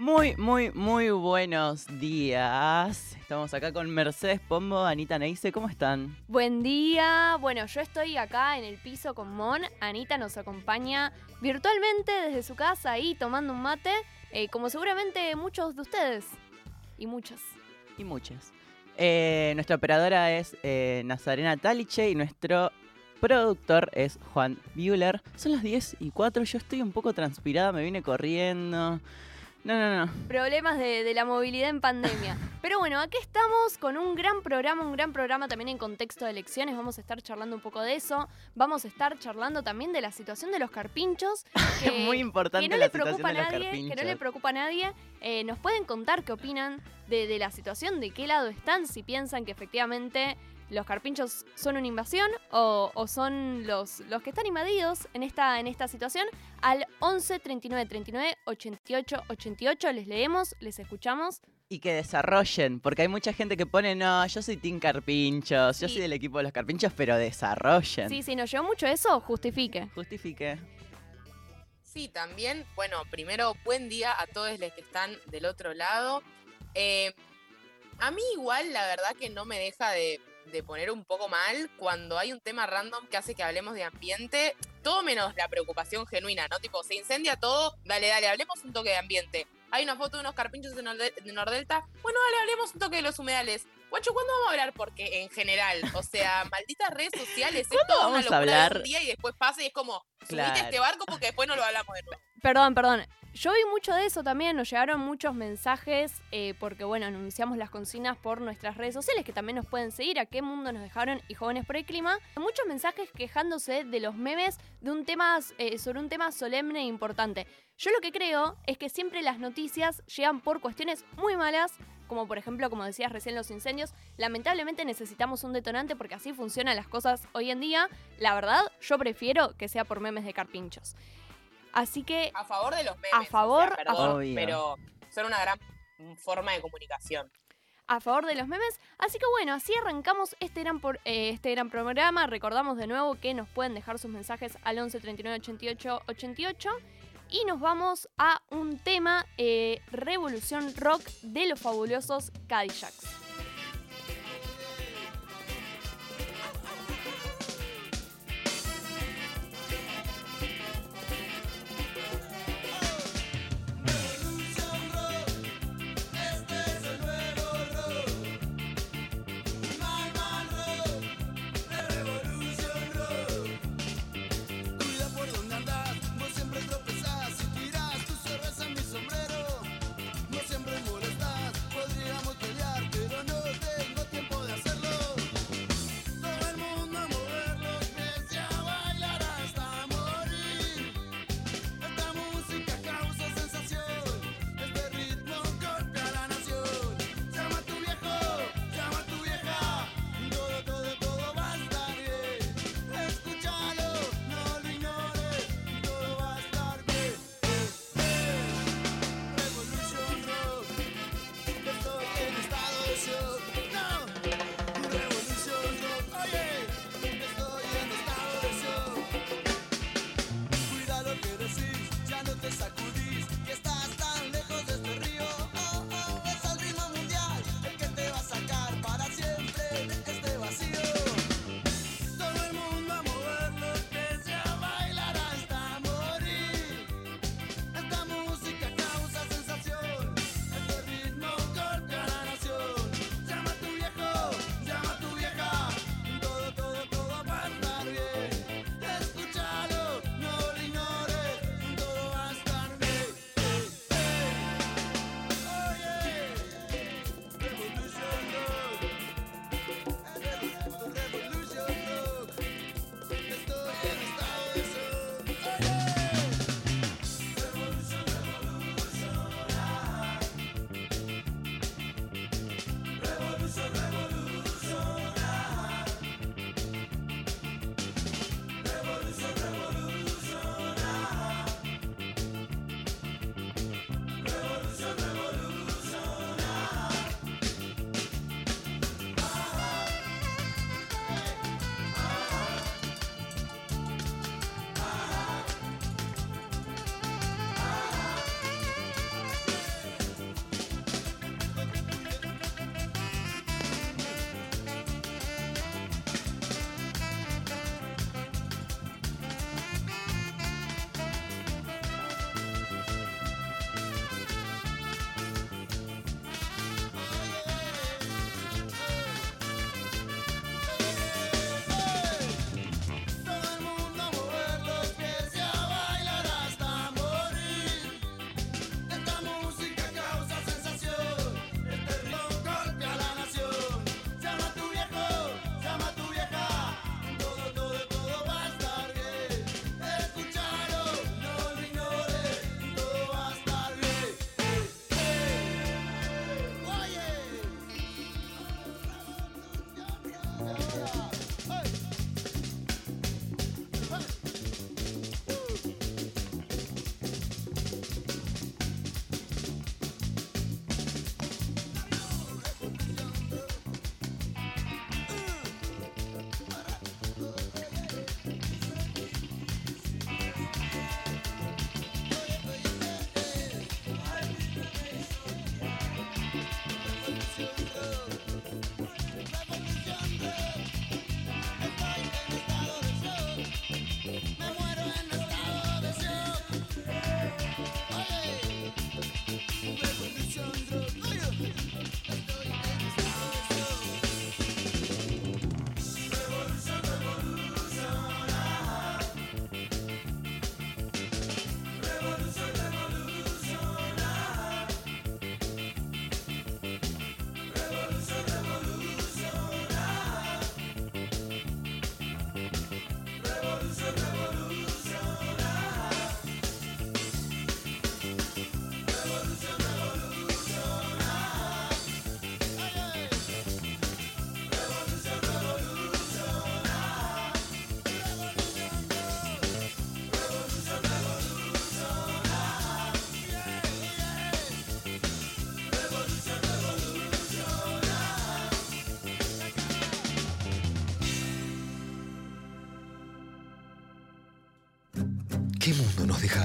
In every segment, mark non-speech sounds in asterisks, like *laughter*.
Muy, muy, muy buenos días. Estamos acá con Mercedes Pombo, Anita Neise, ¿cómo están? Buen día. Bueno, yo estoy acá en el piso con Mon. Anita nos acompaña virtualmente desde su casa ahí tomando un mate, eh, como seguramente muchos de ustedes. Y muchas. Y muchas. Eh, nuestra operadora es eh, Nazarena Taliche y nuestro productor es Juan Bueller. Son las 10 y 4, yo estoy un poco transpirada, me vine corriendo. No, no, no. Problemas de, de la movilidad en pandemia. *laughs* Pero bueno, aquí estamos con un gran programa, un gran programa también en contexto de elecciones. Vamos a estar charlando un poco de eso. Vamos a estar charlando también de la situación de los carpinchos. *laughs* Es muy importante que no la le preocupa a nadie, que no le preocupa a nadie. Eh, nos pueden contar qué opinan de, de la situación, de qué lado están, si piensan que efectivamente los carpinchos son una invasión o, o son los, los que están invadidos en esta, en esta situación. Al 11 39 39 88 88 les leemos, les escuchamos. Y que desarrollen, porque hay mucha gente que pone, no, yo soy Team Carpinchos, yo Sí. soy del equipo de los Carpinchos, pero desarrollen. Sí, si nos llegó mucho eso, justifique. Justifique. Sí, también, bueno, primero, buen día a todos los que están del otro lado. Eh, a mí igual, la verdad que no me deja de, de poner un poco mal cuando hay un tema random que hace que hablemos de ambiente, todo menos la preocupación genuina, ¿no? Tipo, se incendia todo, dale, dale, hablemos un toque de ambiente. Hay una foto de unos carpinchos de, Norde- de Nordelta, bueno, dale, hablemos un toque de los humedales. Guacho, ¿cuándo vamos a hablar? Porque en general, o sea, *laughs* malditas redes sociales, es ¿Cuándo toda una a locura de hablar? un día y después pasa y es como, subite Claro. este barco porque después no lo hablamos de nuevo. Perdón, perdón. Yo vi mucho de eso también, nos llegaron muchos mensajes, eh, porque bueno, anunciamos las consignas por nuestras redes sociales, que también nos pueden seguir, a qué mundo nos dejaron y jóvenes por el clima. Muchos mensajes quejándose de los memes de un tema, eh, sobre un tema solemne e importante. Yo lo que creo es que siempre las noticias llegan por cuestiones muy malas, como por ejemplo, como decías recién, los incendios. Lamentablemente necesitamos un detonante porque así funcionan las cosas hoy en día. La verdad, yo prefiero que sea por memes de carpinchos. Así que A favor de los memes. A o sea, favor, a pero son una gran forma de comunicación. a favor de los memes. Así que bueno, así arrancamos este gran, por- eh, este gran programa. Recordamos de nuevo que nos pueden dejar sus mensajes al 11 39 88 88. Y nos vamos a un tema, eh, Revolución Rock de los fabulosos Cadillacs.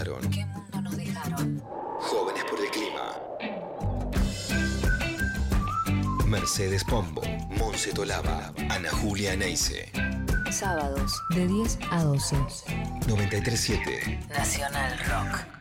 Dejaron? ¿Qué mundo nos dejaron? Jóvenes por el clima. Mercedes Pombo, Monse Tolaba, Ana Julia Neise. Sábados de 10 a 12. 937 Nacional Rock.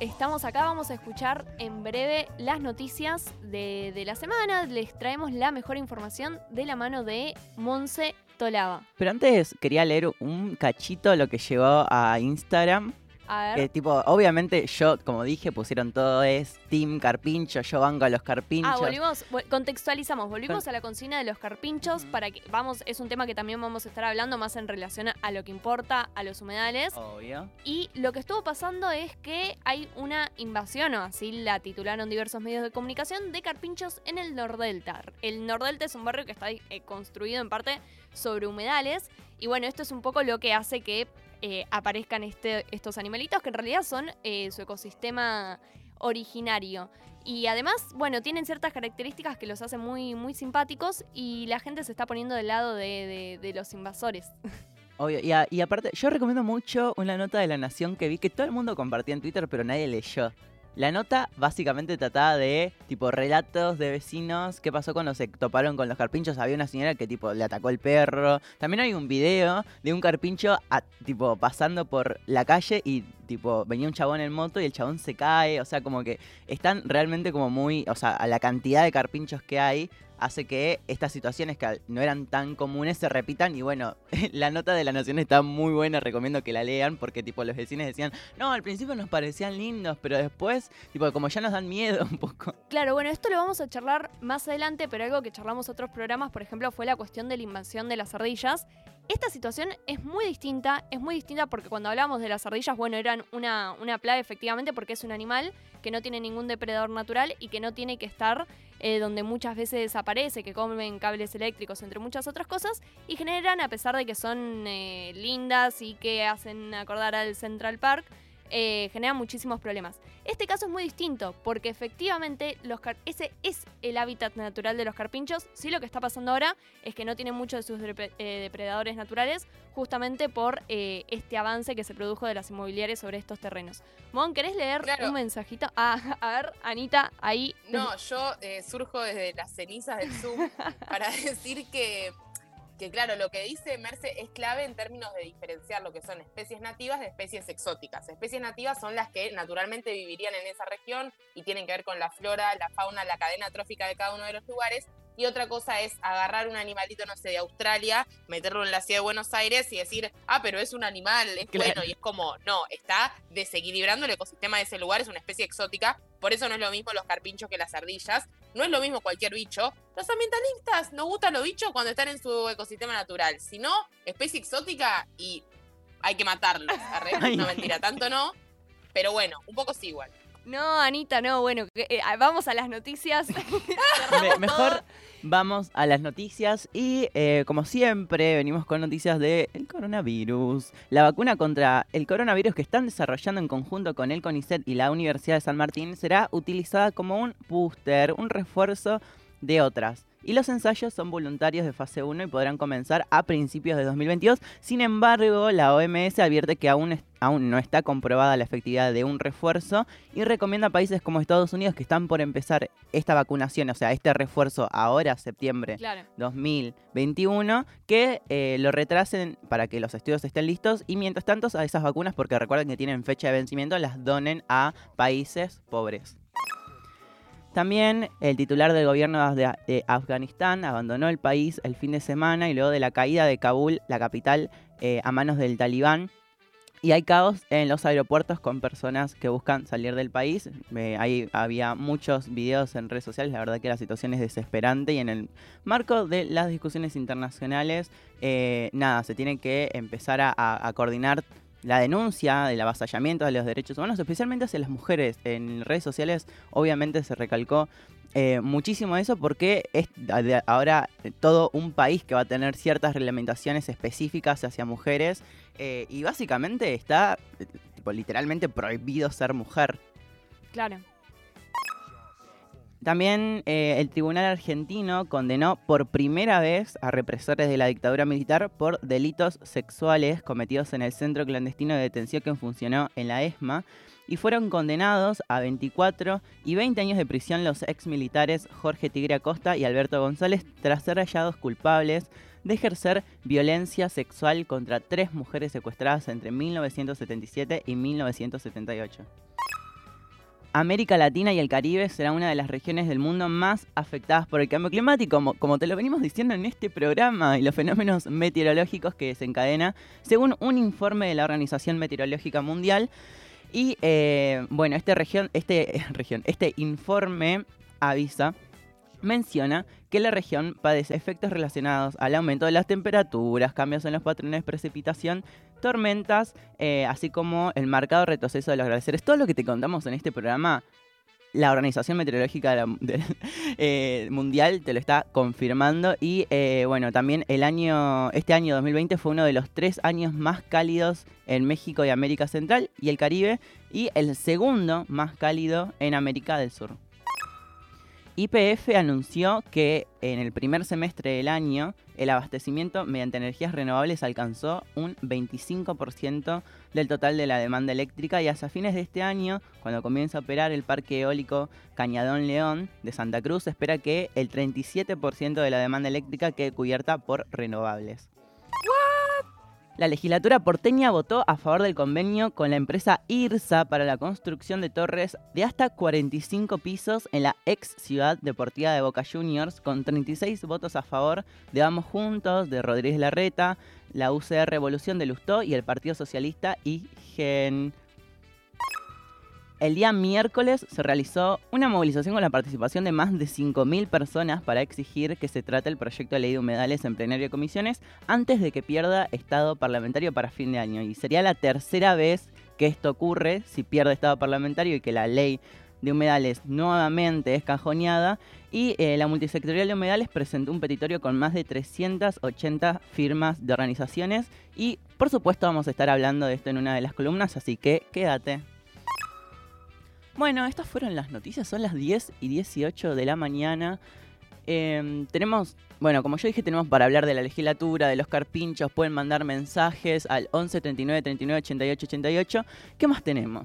Estamos acá, vamos a escuchar en breve las noticias de, de la semana. Les traemos la mejor información de la mano de Monse Tolaba. Pero antes quería leer un cachito lo que llegó a Instagram. A Que ver. tipo, obviamente yo, como dije, pusieron todo es Team Carpincho, yo banco a los carpinchos. Ah, volvimos, vol- contextualizamos, volvimos a la consigna de los carpinchos para que, vamos, es un tema que también vamos a estar hablando más en relación a lo que importa, a los humedales. Obvio. Y lo que estuvo pasando es que hay una invasión, o así la titularon diversos medios de comunicación, de carpinchos en el Nordelta. El Nordelta es un barrio que está eh, construido en parte sobre humedales. Y bueno, esto es un poco lo que hace que eh, aparezcan este- estos animalitos, que en realidad son eh, su ecosistema originario. Y además, bueno, tienen ciertas características que los hacen muy, muy simpáticos y la gente se está poniendo del lado de- los invasores. *laughs* Obvio. Y, y aparte, yo recomiendo mucho una nota de La Nación que vi que todo el mundo compartía en Twitter, pero nadie leyó. La nota básicamente trataba de, tipo, relatos de vecinos, qué pasó cuando se toparon con los carpinchos. Había una señora que, tipo, le atacó el perro. También hay un video de un carpincho, tipo, pasando por la calle y, tipo, venía un chabón en moto y el chabón se cae. O sea, como que están realmente como muy, o sea, a la cantidad de carpinchos que hay hace que estas situaciones que no eran tan comunes se repitan y bueno, *laughs* la nota de la Nación está muy buena, recomiendo que la lean porque tipo los vecinos decían, no, al principio nos parecían lindos, pero después, tipo, como ya nos dan miedo un poco. *laughs* Claro, bueno, esto lo vamos a charlar más adelante, pero algo que charlamos otros programas, por ejemplo, fue la cuestión de la invasión de las ardillas. Esta situación es muy distinta, es muy distinta porque cuando hablamos de las ardillas, bueno, eran una, una plaga efectivamente porque es un animal que no tiene ningún depredador natural y que no tiene que estar eh, donde muchas veces desaparece, que comen cables eléctricos, entre muchas otras cosas, y generan, a pesar de que son eh, lindas y que hacen acordar al Central Park, eh, generan muchísimos problemas. Este caso es muy distinto porque efectivamente los ese es el hábitat natural de los carpinchos. Sí, lo que está pasando ahora es que no tienen muchos de sus eh, depredadores naturales justamente por eh, este avance que se produjo de las inmobiliarias sobre estos terrenos. Mon, ¿querés leer Claro. un mensajito? Ah, *laughs* a ver, Anita, ahí. No, yo eh, surjo desde las cenizas del Zoom *laughs* para decir que, que, claro, lo que dice Merce es clave en términos de diferenciar lo que son especies nativas de especies exóticas. Especies nativas son las que naturalmente vivirían en esa región y tienen que ver con la flora, la fauna, la cadena trófica de cada uno de los lugares. Y otra cosa es agarrar un animalito, no sé, de Australia, meterlo en la ciudad de Buenos Aires y decir, ah, pero es un animal, es Claro. bueno. Y es como, no, está desequilibrando el ecosistema de ese lugar, es una especie exótica. Por eso no es lo mismo los carpinchos que las ardillas. No es lo mismo cualquier bicho. Los ambientalistas nos gustan los bichos cuando están en su ecosistema natural. Si no, especie exótica y hay que matarlos. *laughs* No, mentira, tanto no. Pero bueno, un poco sí igual. No, Anita, no, bueno, eh, vamos a las noticias. *laughs* Me- mejor vamos a las noticias y eh, como siempre venimos con noticias del coronavirus. La vacuna contra el coronavirus que están desarrollando en conjunto con el CONICET y la Universidad de San Martín será utilizada como un booster, un refuerzo de otras. Y los ensayos son voluntarios de fase 1 y podrán comenzar a principios de 2022. Sin embargo, la OMS advierte que aún, aún no está comprobada la efectividad de un refuerzo y recomienda a países como Estados Unidos que están por empezar esta vacunación, o sea, este refuerzo ahora, septiembre claro. 2021, que eh, lo retrasen para que los estudios estén listos y mientras tanto a esas vacunas, porque recuerden que tienen fecha de vencimiento, las donen a países pobres. También el titular del gobierno de, Afganistán abandonó el país el fin de semana y luego de la caída de Kabul, la capital, eh, a manos del talibán. Y hay caos en los aeropuertos con personas que buscan salir del país. Ahí había muchos videos en redes sociales. La verdad que la situación es desesperante. Y en el marco de las discusiones internacionales, eh, nada, se tiene que empezar a coordinar la denuncia del avasallamiento de los derechos humanos, especialmente hacia las mujeres. En redes sociales, obviamente, se recalcó eh, muchísimo eso porque es ahora eh, todo un país que va a tener ciertas reglamentaciones específicas hacia mujeres eh, y básicamente está eh, tipo literalmente prohibido ser mujer. Claro. También eh, el Tribunal Argentino condenó por primera vez a represores de la dictadura militar por delitos sexuales cometidos en el centro clandestino de detención que funcionó en la ESMA y fueron condenados a 24 y 20 años de prisión los ex militares Jorge Tigre Acosta y Alberto González tras ser hallados culpables de ejercer violencia sexual contra tres mujeres secuestradas entre 1977 y 1978. América Latina y el Caribe será una de las regiones del mundo más afectadas por el cambio climático, como, te lo venimos diciendo en este programa, y los fenómenos meteorológicos que desencadena, según un informe de la Organización Meteorológica Mundial. Y eh, bueno, este, región, este, *laughs* región, este informe avisa, menciona que la región padece efectos relacionados al aumento de las temperaturas, cambios en los patrones de precipitación, tormentas, eh, así como el marcado retroceso de los glaciares. Todo lo que te contamos en este programa, la Organización Meteorológica *laughs* eh, Mundial te lo está confirmando. Y eh, bueno, también el año, este año 2020 fue uno de los tres años más cálidos en México y América Central y el Caribe, y el segundo más cálido en América del Sur. YPF anunció que en el primer semestre del año el abastecimiento mediante energías renovables alcanzó un 25% del total de la demanda eléctrica y hasta fines de este año, cuando comienza a operar el parque eólico Cañadón León de Santa Cruz, espera que el 37% de la demanda eléctrica quede cubierta por renovables. La legislatura porteña votó a favor del convenio con la empresa IRSA para la construcción de torres de hasta 45 pisos en la ex ciudad deportiva de Boca Juniors, con 36 votos a favor de Vamos Juntos, de Rodríguez Larreta, la UCR Revolución de Lustó y el Partido Socialista y GEN. El día miércoles se realizó una movilización con la participación de más de 5.000 personas para exigir que se trate el proyecto de ley de humedales en plenario de comisiones antes de que pierda estado parlamentario para fin de año. Y sería la tercera vez que esto ocurre si pierde estado parlamentario y que la ley de humedales nuevamente es cajoneada. Y eh, la multisectorial de humedales presentó un petitorio con más de 380 firmas de organizaciones. Y por supuesto vamos a estar hablando de esto en una de las columnas, así que quédate. Bueno, estas fueron las noticias, son las 10 y 18 de la mañana. Em, tenemos, bueno, como yo dije, tenemos para hablar de la legislatura, de los carpinchos, pueden mandar mensajes al 11 39 39 88 88. ¿Qué más tenemos?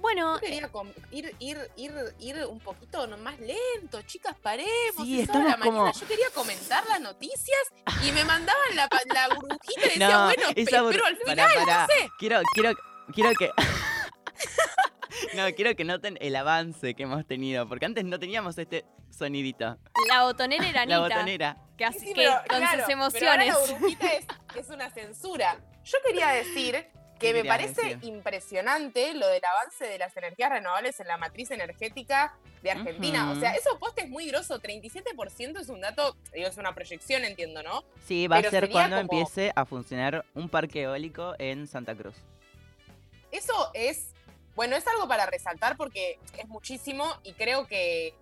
Bueno, Yo quería ir, ir, ir, ir un poquito más lento, chicas, paremos. Sí, es hora de la estamos como- mañana. Yo quería comentar las noticias y me mandaban la, burbujita y *laughs* decía, No, bueno, pe- esa bur- pero al pará, final, pará. no sé. Quiero, quiero, quiero que. *laughs* *laughs* no, quiero que noten el avance que hemos tenido, porque antes no teníamos este sonidito. la botonera era *laughs* La Anita, botonera. que, Sí, así sí, que pero, con claro, sus pero ahora emociones. la burbujita es, es una censura. Yo quería decir que ¿Qué me parece decir? impresionante lo del avance de las energías renovables en la matriz energética de Argentina. Ujú. O sea, eso poste es muy grosso. 37% es un dato, digo, es una proyección, entiendo, ¿no? Sí, va a Pero ser sería cuando como- empiece a funcionar un parque eólico en Santa Cruz. Eso es, bueno, es algo para resaltar porque es muchísimo y creo que,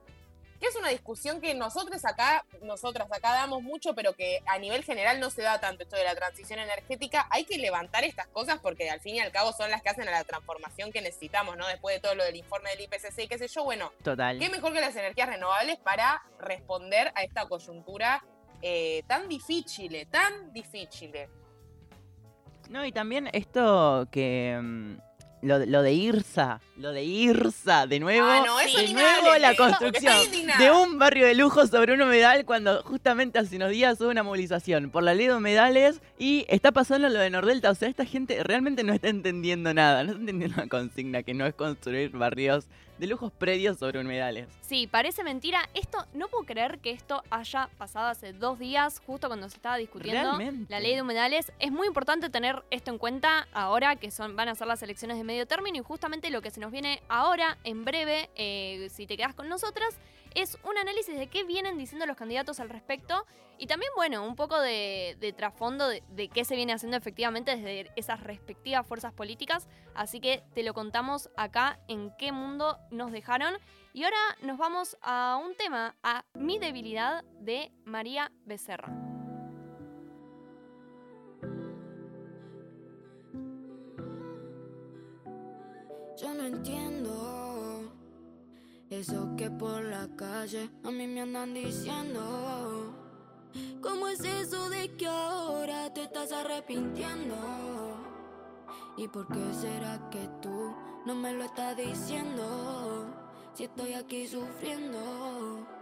que es una discusión que nosotros acá, nosotras acá damos mucho, pero que a nivel general no se da tanto esto de la transición energética. Hay que levantar estas cosas porque al fin y al cabo son las que hacen a la transformación que necesitamos, ¿no? Después de todo lo del informe del IPCC y qué sé yo, bueno, Total. ¿qué mejor que las energías renovables para responder a esta coyuntura eh, tan difícil, tan difícil? No, y también esto que. Lo, de- lo de IRSA, lo de IRSA, de nuevo, Ah, no, eso de ni nuevo la construcción de un barrio de lujo sobre un humedal cuando justamente hace unos días hubo una movilización por la ley de humedales y está pasando lo de Nordelta. O sea, esta gente realmente no está entendiendo nada, no está entendiendo la consigna que no es construir barrios de lujos predios sobre humedales. Sí, parece mentira. Esto, no puedo creer que esto haya pasado hace dos días, justo cuando se estaba discutiendo Realmente. la ley de humedales. Es muy importante tener esto en cuenta ahora que son, van a ser las elecciones de medio término y justamente lo que se nos viene ahora, en breve, eh, si te quedas con nosotras, es un análisis de qué vienen diciendo los candidatos al respecto y también, bueno, un poco de, trasfondo de, de qué se viene haciendo efectivamente desde esas respectivas fuerzas políticas. Así que te lo contamos acá en qué mundo nos dejaron. Y ahora nos vamos a un tema, a Mi debilidad de María Becerra. Eso que por la calle a mí me andan diciendo. ¿Cómo es eso de que ahora te estás arrepintiendo? ¿Y por qué será que tú no me lo estás diciendo? Si estoy aquí sufriendo.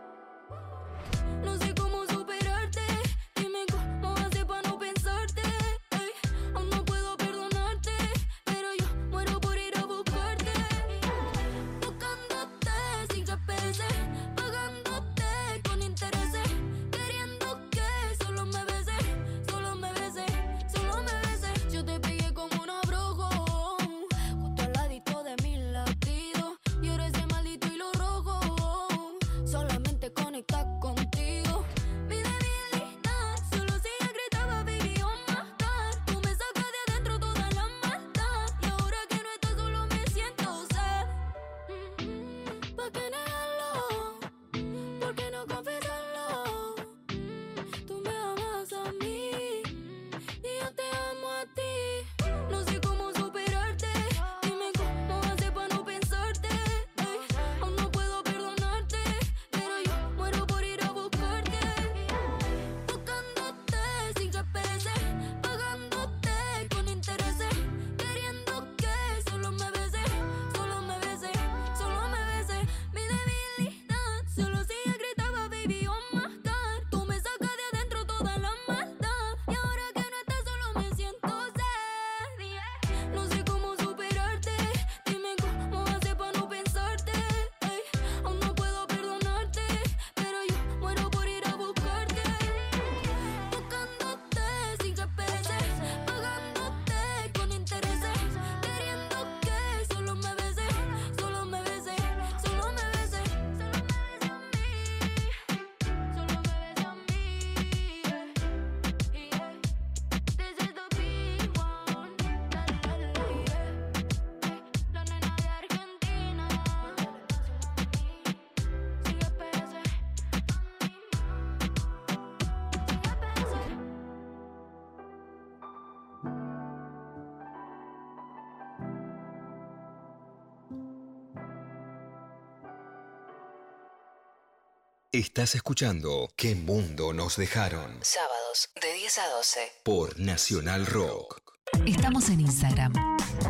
Estás escuchando ¿Qué mundo nos dejaron? Sábados de 10 a 12. Por Nacional Rock. Estamos en Instagram.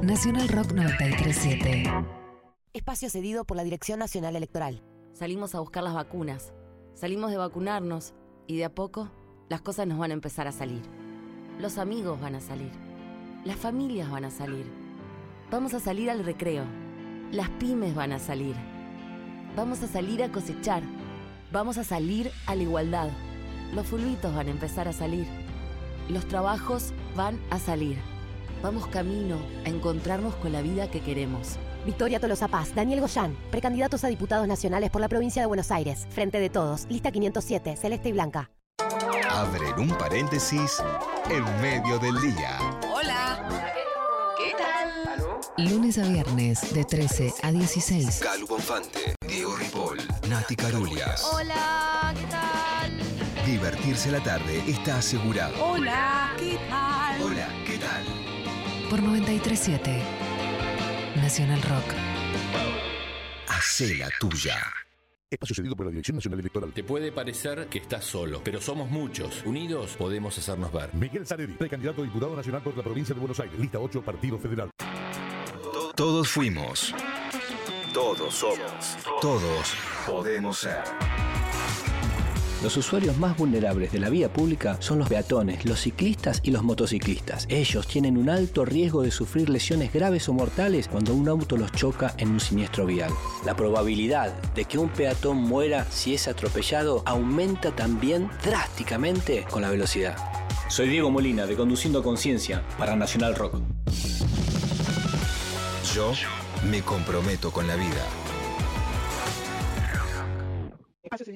Nacional Rock 937. Espacio cedido por la Dirección Nacional Electoral. Salimos a buscar las vacunas, salimos de vacunarnos y de a poco las cosas nos van a empezar a salir. Los amigos van a salir, las familias van a salir. Vamos a salir al recreo, las pymes van a salir. Vamos a salir a cosechar, vamos a salir a la igualdad. Los fulbitos van a empezar a salir, los trabajos van a salir. Vamos camino a encontrarnos con la vida que queremos. Victoria Tolosa Paz, Daniel Goyán, precandidatos a diputados nacionales por la provincia de Buenos Aires. Frente de todos, lista 507, celeste y blanca. Abren un paréntesis en medio del día. Hola. ¿Qué tal? Lunes a viernes de 13 a 16. Calu Bonfante, Nati Carulias. Hola, ¿qué tal? Divertirse la tarde está asegurado. Hola, ¿qué tal? Hola, ¿qué tal? Por 937. Nacional Rock. Hacé la tuya. Espacio cedido por la Dirección Nacional Electoral. Te puede parecer que estás solo, pero somos muchos. Unidos podemos hacernos ver. Miguel Zaredi, precandidato a diputado nacional por la provincia de Buenos Aires. Lista 8, Partido Federal. Todos fuimos. Todos somos. Todos podemos ser. Los usuarios más vulnerables de la vía pública son los peatones, los ciclistas y los motociclistas. Ellos tienen un alto riesgo de sufrir lesiones graves o mortales cuando un auto los choca en un siniestro vial. La probabilidad de que un peatón muera si es atropellado aumenta también drásticamente con la velocidad. Soy Diego Molina de Conduciendo Conciencia para Nacional Rock. Yo me comprometo con la vida.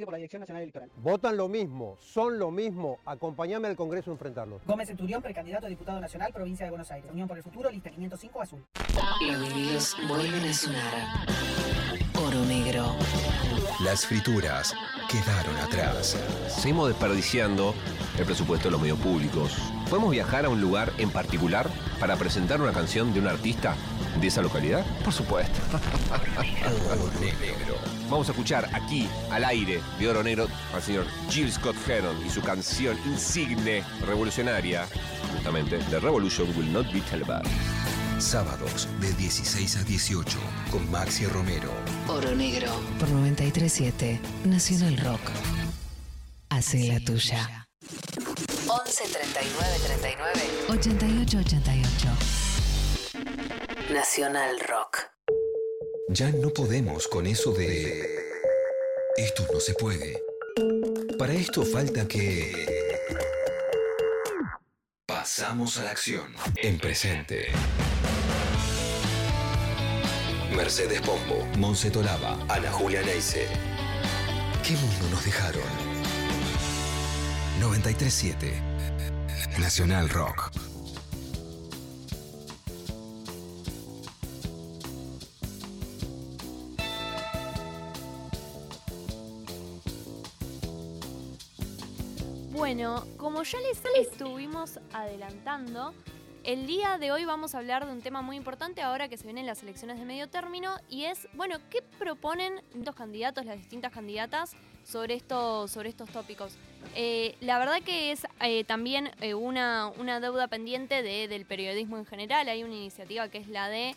Por la Dirección Nacional Electoral. Votan lo mismo, son lo mismo. Acompáñame al Congreso a enfrentarlos. Gómez Centurión, precandidato a diputado nacional, provincia de Buenos Aires. Unión por el Futuro, lista 505 azul. Los vinilos vuelven a sonar. Oro negro. Las frituras quedaron atrás. Seguimos desperdiciando el presupuesto de los medios públicos. ¿Podemos viajar a un lugar en particular para presentar una canción de un artista? De esa localidad? Por supuesto. Oro Negro. Vamos a escuchar aquí, al aire de Oro Negro, al señor Jill Scott Heron y su canción insigne, revolucionaria, justamente, The Revolution Will Not Be Televised. Sábados de 16 a 18 con Maxi Romero. Oro Negro. Por 937 Nacional Rock. Hace la tuya. 11 39 39 88 88. Nacional Rock. Ya no podemos con eso de... Esto no se puede. Para esto falta que... Pasamos a la acción. En presente. Mercedes Pombo, Monse Tolaba, Ana Julia Neise. ¿Qué mundo nos dejaron? 937 Nacional Rock. Bueno, como ya les estuvimos adelantando, el día de hoy vamos a hablar de un tema muy importante ahora que se vienen las elecciones de medio término y es, bueno, ¿qué proponen los candidatos, las distintas candidatas sobre, esto, sobre estos tópicos? Eh, la verdad que es eh, también eh, una, una deuda pendiente de- del periodismo en general. Hay una iniciativa que es la de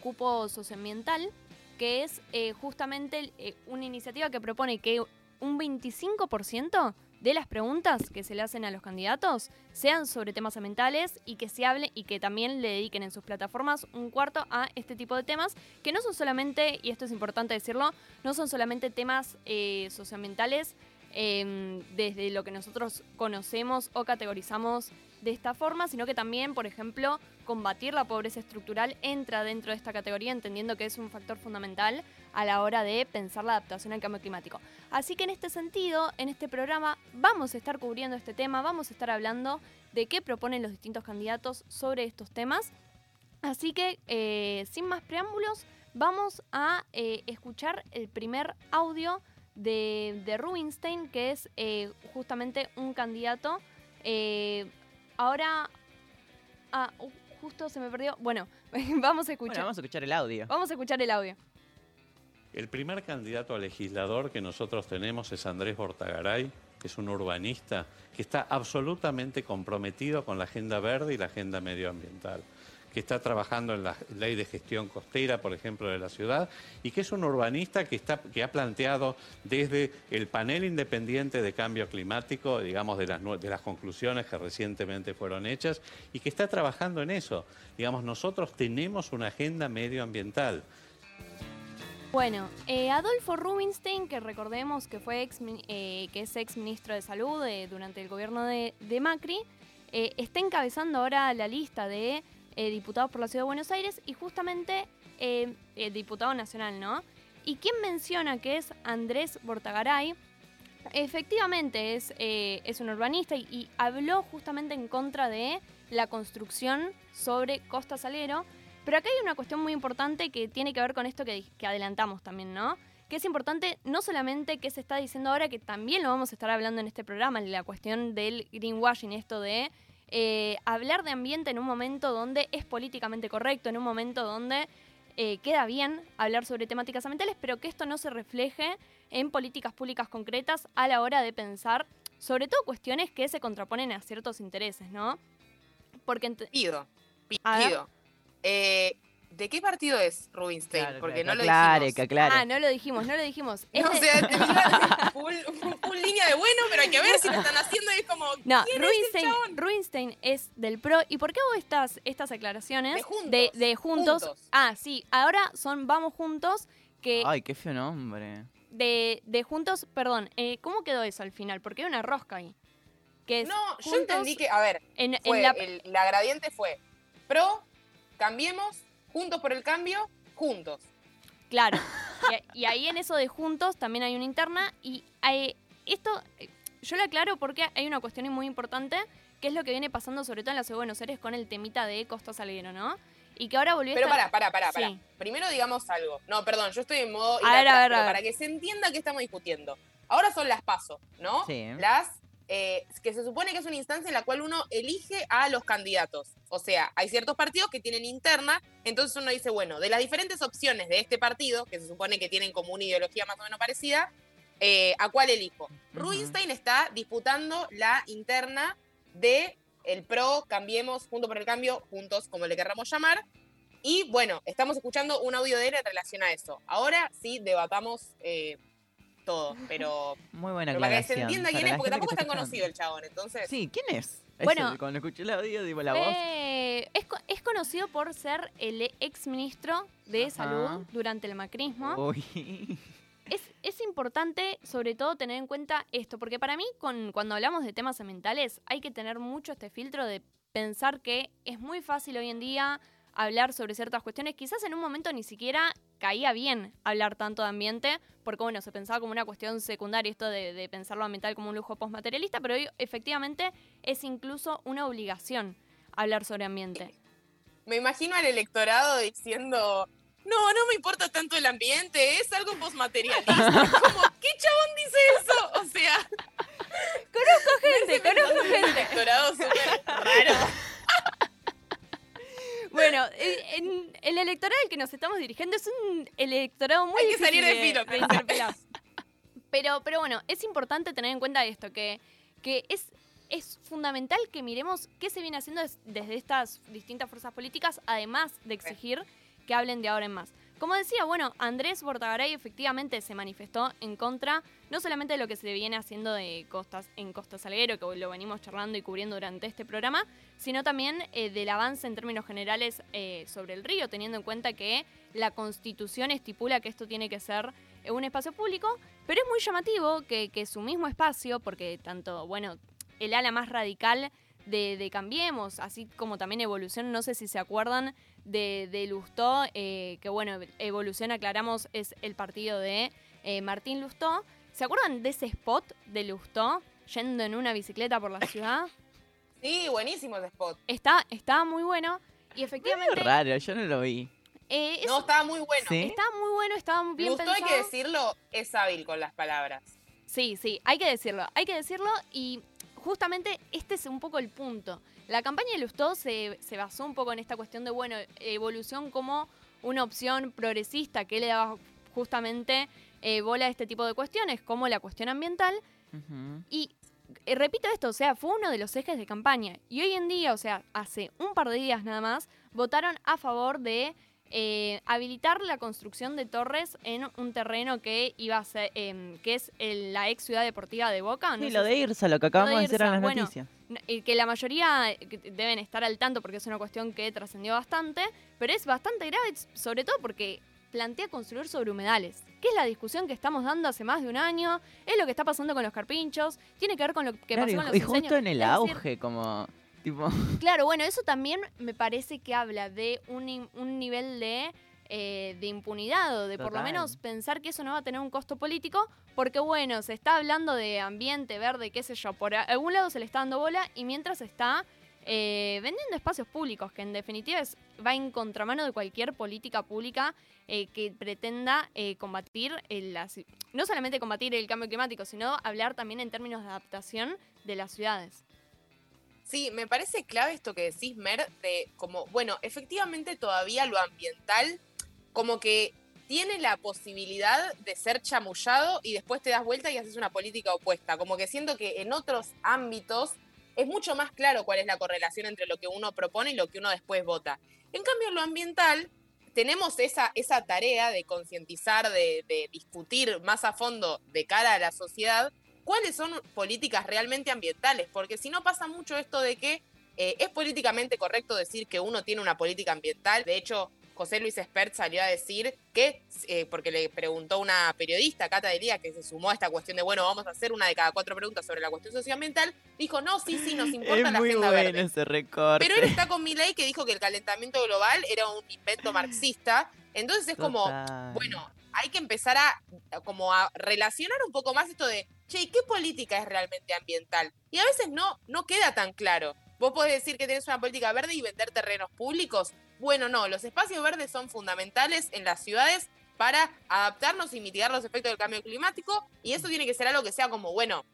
cupo socioambiental, que es justamente una iniciativa que propone que un 25% de las preguntas que se le hacen a los candidatos sean sobre temas ambientales y que se hable y que también le dediquen en sus plataformas un cuarto a este tipo de temas que no son solamente, y esto es importante decirlo, no son solamente temas eh, socioambientales eh, desde lo que nosotros conocemos o categorizamos de esta forma, sino que también, por ejemplo, combatir la pobreza estructural entra dentro de esta categoría, entendiendo que es un factor fundamental a la hora de pensar la adaptación al cambio climático. Así que en este sentido, en este programa vamos a estar cubriendo este tema, vamos a estar hablando de qué proponen los distintos candidatos sobre estos temas. Así que, eh, sin más preámbulos, vamos a eh, escuchar el primer audio de, de Rubinstein, que es eh, justamente un candidato. Ahora, ah, uh, justo se me perdió. Bueno, *laughs* vamos a escuchar. Bueno, vamos a escuchar el audio. Vamos a escuchar el audio. El primer candidato a legislador que nosotros tenemos es Andrés Bortagaray, que es un urbanista que está absolutamente comprometido con la agenda verde y la agenda medioambiental, que está trabajando en la ley de gestión costera, por ejemplo, de la ciudad, y que es un urbanista que, está, que ha planteado desde el panel independiente de cambio climático, digamos, de las, de las conclusiones que recientemente fueron hechas, y que está trabajando en eso. Digamos, nosotros tenemos una agenda medioambiental. Bueno, eh, Adolfo Rubinstein, que recordemos que fue ex, eh, que es ex ministro de Salud eh, durante el gobierno de, de Macri, está encabezando ahora la lista de eh, diputados por la Ciudad de Buenos Aires y justamente eh, eh, diputado nacional, ¿no? Y quien menciona que es Andrés Bortagaray, efectivamente es, eh, es un urbanista y, habló justamente en contra de la construcción sobre Costa Salero. Pero acá hay una cuestión muy importante que tiene que ver con esto que, que adelantamos también, ¿no? Que es importante no solamente qué se está diciendo ahora, que también lo vamos a estar hablando en este programa, la cuestión del greenwashing, esto de eh, hablar de ambiente en un momento donde es políticamente correcto, en un momento donde eh, queda bien hablar sobre temáticas ambientales, pero que esto no se refleje en políticas públicas concretas a la hora de pensar, sobre todo cuestiones que se contraponen a ciertos intereses, ¿no? Porque Pido, pido. Eh, ¿De qué partido es Rubinstein? Claro, Porque que no lo dijimos. que aclare. Ah, no lo dijimos, no lo dijimos. *laughs* No, o Este- sea, te iba a decir full, full línea de bueno, pero hay que ver si lo están haciendo y es como. *laughs* No, ¿quién es el Rubinstein, chabón? Rubinstein es del PRO. ¿Y por qué hago estas, estas aclaraciones? De juntos, De, de juntos. juntos. Ah, sí, ahora son Vamos Juntos, que Ay, qué feo nombre. de, de Juntos, perdón, eh, ¿cómo quedó eso al final? Porque hay una rosca ahí. Que es No, yo entendí que, a ver, en, en fue la, el- la gradiente fue pro, cambiemos, juntos por el cambio, juntos. Claro. *laughs* Y, y ahí en eso de juntos también hay una interna. Y hay- esto, yo lo aclaro porque hay una cuestión muy importante, que es lo que viene pasando sobre todo en la ciudad de Buenos Aires con el temita de Costa Salguero, ¿no? Y que ahora volvió Pero a estar... pará, pará, pará, pará. Sí. Primero digamos algo. No, perdón, yo estoy en modo A ver, a ver, a ver. para que se entienda que estamos discutiendo. Ahora son las pasos, ¿no? Sí. Las eh, que se supone que es una instancia en la cual uno elige a los candidatos. O sea, hay ciertos partidos que tienen interna, entonces uno dice, bueno, de las diferentes opciones de este partido, que se supone que tienen como una ideología más o menos parecida, eh, ¿a cuál elijo? Rubinstein está disputando la interna de el PRO, Cambiemos, Junto por el Cambio, Juntos, como le querramos llamar. Y bueno, estamos escuchando un audio de él en relación a eso. Ahora sí debatamos eh, todo, pero, Muy buena pero para que se entienda quién es, porque tampoco es tan conocido el chabón, entonces. Sí, ¿quién es? Bueno. Cuando escuché el audio, digo la voz. Eh, es, es conocido por ser el ex ministro de Ajá. Salud durante el macrismo. Uy. Es, es importante, sobre todo, tener en cuenta esto, porque para mí, con, cuando hablamos de temas ambientales, hay que tener mucho este filtro de pensar que es muy fácil hoy en día hablar sobre ciertas cuestiones. Quizás en un momento ni siquiera caía bien hablar tanto de ambiente, porque bueno, se pensaba como una cuestión secundaria esto de, de pensar lo ambiental como un lujo postmaterialista, pero hoy efectivamente es incluso una obligación hablar sobre ambiente. Me imagino al electorado diciendo, no, no me importa tanto el ambiente, es algo postmaterialista. *laughs* Como, ¿qué chabón dice eso? O sea, Conozco gente, conozco un gente. electorado súper *laughs* raro. Bueno, eh, en- el electorado al que nos estamos dirigiendo es un electorado muy Hay que salir de de interpelar. Pero, pero bueno, es importante tener en cuenta esto, que, que es, es fundamental que miremos qué se viene haciendo des- desde estas distintas fuerzas políticas, además de exigir que hablen de ahora en más. Como decía, bueno, Andrés Bortagaray efectivamente se manifestó en contra no solamente de lo que se viene haciendo de costas, en Costa Salguero, que lo venimos charlando y cubriendo durante este programa, sino también eh, del avance en términos generales eh, sobre el río, teniendo en cuenta que la constitución estipula que esto tiene que ser eh, un espacio público, pero es muy llamativo que, su mismo espacio, porque tanto, bueno, el ala más radical de Cambiemos, así como también Evolución, no sé si se acuerdan de, de Lustó, eh, que bueno, Evolución, aclaramos, es el partido de eh, Martín Lustó. ¿Se acuerdan de ese spot de Lustó yendo en una bicicleta por la *laughs* ciudad? Sí, buenísimo ese spot. Está, está muy bueno y efectivamente... raro, yo no lo vi. eh, es- No, estaba muy bueno. ¿Sí? Está muy bueno, estaba bien Gustó, pensado. hay que decirlo, es hábil con las palabras. Sí, sí, hay que decirlo, hay que decirlo y justamente este es un poco el punto. La campaña de Lustó se, se basó un poco en esta cuestión de, bueno, evolución como una opción progresista que le daba justamente eh, bola a este tipo de cuestiones, como la cuestión ambiental. Y eh, repito esto, o sea, fue uno de los ejes de campaña. Y hoy en día, o sea, hace un par de días nada más, votaron a favor de eh, habilitar la construcción de torres en un terreno que iba a ser, em, que es el- la ex ciudad deportiva de Boca. no Sí, lo de Irsa, lo que lo acabamos de de decir en las bueno, noticias. que la mayoría deben estar al tanto porque es una cuestión que trascendió bastante, pero es bastante grave, sobre todo porque plantea construir sobre humedales, que es la discusión que estamos dando hace más de un año, es lo que está pasando con los carpinchos, tiene que ver con lo que Claro, pasó y, con los y justo en el Es decir, auge, como. Tipo. *laughs* Claro, bueno, eso también me parece que habla de un, un nivel de, eh, de impunidad o de por lo menos pensar que eso no va a tener un costo político, porque bueno, se está hablando de ambiente verde, qué sé yo, por algún lado se le está dando bola y mientras está eh, vendiendo espacios públicos, que en definitiva es, va en contramano de cualquier política pública eh, que pretenda eh, combatir, el, la no solamente combatir el cambio climático, sino hablar también en términos de adaptación de las ciudades. Sí, me parece clave esto que decís, Mer, de como, bueno, efectivamente todavía lo ambiental como que tiene la posibilidad de ser chamullado y después te das vuelta y haces una política opuesta. Como que siento que en otros ámbitos es mucho más claro cuál es la correlación entre lo que uno propone y lo que uno después vota. En cambio, en lo ambiental tenemos esa, esa tarea de concientizar, de, de discutir más a fondo de cara a la sociedad cuáles son políticas realmente ambientales, porque si no pasa mucho esto de que eh, es políticamente correcto decir que uno tiene una política ambiental. De hecho, José Luis Espert salió a decir que, eh, porque le preguntó una periodista, Cata Delía, que se sumó a esta cuestión de, bueno, vamos a hacer una de cada cuatro preguntas sobre la cuestión socioambiental, dijo, no, sí, sí, nos *laughs* importa Es la muy agenda bueno verde. ese recorte. Pero él está con Milei que dijo que el calentamiento global era un invento marxista. Entonces es como, bueno, hay que empezar a como a relacionar un poco más esto de, che, ¿y ¿qué política es realmente ambiental? Y a veces no, no queda tan claro. Vos podés decir que tenés una política verde y vender terrenos públicos. Bueno, no, los espacios verdes son fundamentales en las ciudades para adaptarnos y mitigar los efectos del cambio climático y eso tiene que ser algo que sea como, bueno,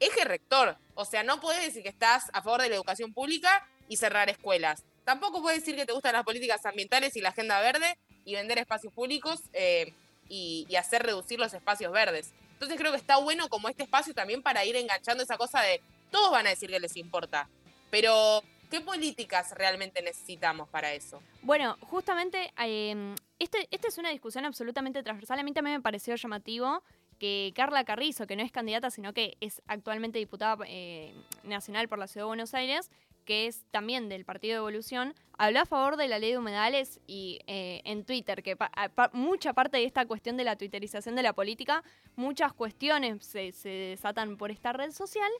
eje rector. O sea, no puedes decir que estás a favor de la educación pública y cerrar escuelas. Tampoco puedes decir que te gustan las políticas ambientales y la agenda verde y vender espacios públicos eh, y, y hacer reducir los espacios verdes. Entonces creo que está bueno como este espacio también para ir enganchando esa cosa de todos van a decir que les importa, pero ¿qué políticas realmente necesitamos para eso? Bueno, justamente eh, este, esta es una discusión absolutamente transversal. A mí también me pareció llamativo que Carla Carrizo, que no es candidata, sino que es actualmente diputada eh, nacional por la Ciudad de Buenos Aires, que es también del Partido de Evolución, habló a favor de la ley de humedales y eh, en Twitter, que pa- pa- mucha parte de esta cuestión de la twitterización de la política, muchas cuestiones se, se desatan por esta red social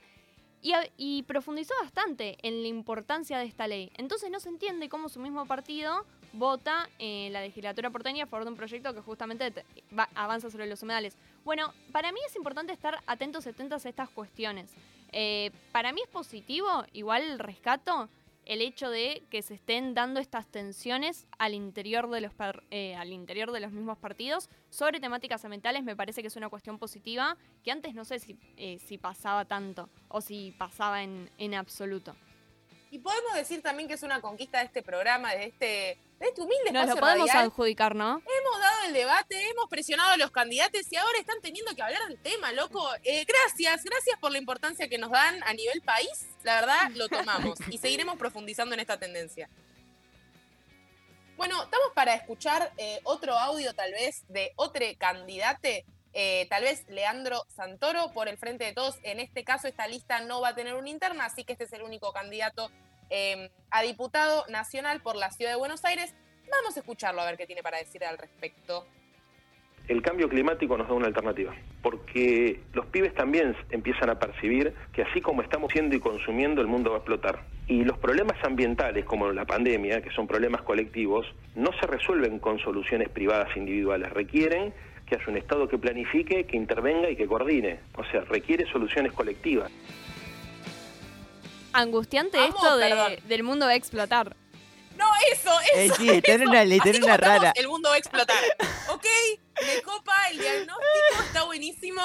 y, y profundizó bastante en la importancia de esta ley. Entonces no se entiende cómo su mismo partido vota en la legislatura porteña a favor de un proyecto que justamente te- va- avanza sobre los humedales. Bueno, para mí es importante estar atentos atentas a estas cuestiones. Eh, para mí es positivo, igual rescato el hecho de que se estén dando estas tensiones al interior de los eh, al interior de los mismos partidos sobre temáticas ambientales me parece que es una cuestión positiva que antes no sé si, eh, si pasaba tanto o si pasaba en, en absoluto. Y podemos decir también que es una conquista de este programa, de este, de este humilde Nos espacio lo podemos radial. adjudicar, ¿no? Hemos dado el debate, hemos presionado a los candidatos y ahora están teniendo que hablar del tema, loco. Eh, gracias, gracias por la importancia que nos dan a nivel país. La verdad, lo tomamos y *laughs* seguiremos profundizando en esta tendencia. Bueno, estamos para escuchar eh, otro audio tal vez de otro candidate, eh, tal vez Leandro Santoro por el Frente de Todos. En este caso esta lista no va a tener una interna, así que este es el único candidato eh, a diputado nacional por la Ciudad de Buenos Aires. Vamos a escucharlo a ver qué tiene para decir al respecto. el cambio climático nos da una alternativa, porque los pibes también empiezan a percibir que así como estamos siendo y consumiendo, el mundo va a explotar. Y los problemas ambientales, como la pandemia, que son problemas colectivos, no se resuelven con soluciones privadas individuales, requieren que haya un Estado que planifique, que intervenga y que coordine. O sea, requiere soluciones colectivas. Angustiante Vamos, esto de- del mundo va a explotar. No, eso, Eh, eso. sí, está en una- está Así en como una estamos, rara. El mundo va a explotar. ok, me copa el diagnóstico, está buenísimo.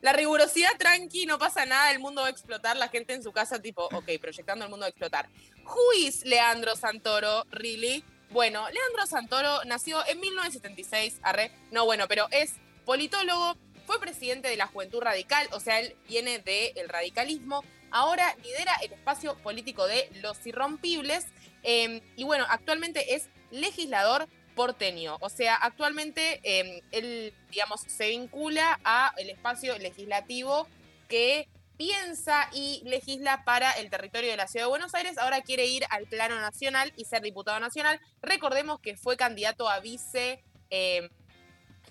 La rigurosidad tranqui, no pasa nada, el mundo va a explotar, la gente en su casa tipo, ok, proyectando el mundo va a explotar. Who is Leandro Santoro, really? Bueno, Leandro Santoro nació en 1976, arre, no bueno, pero es politólogo, fue presidente de la Juventud Radical, o sea, él viene del radicalismo, ahora lidera el espacio político de Los Irrompibles, eh, y bueno, actualmente es legislador porteño, o sea, actualmente eh, él, digamos, se vincula a el espacio legislativo que piensa y legisla para el territorio de la Ciudad de Buenos Aires, ahora quiere ir al plano nacional y ser diputado nacional. Recordemos que fue candidato a vice eh,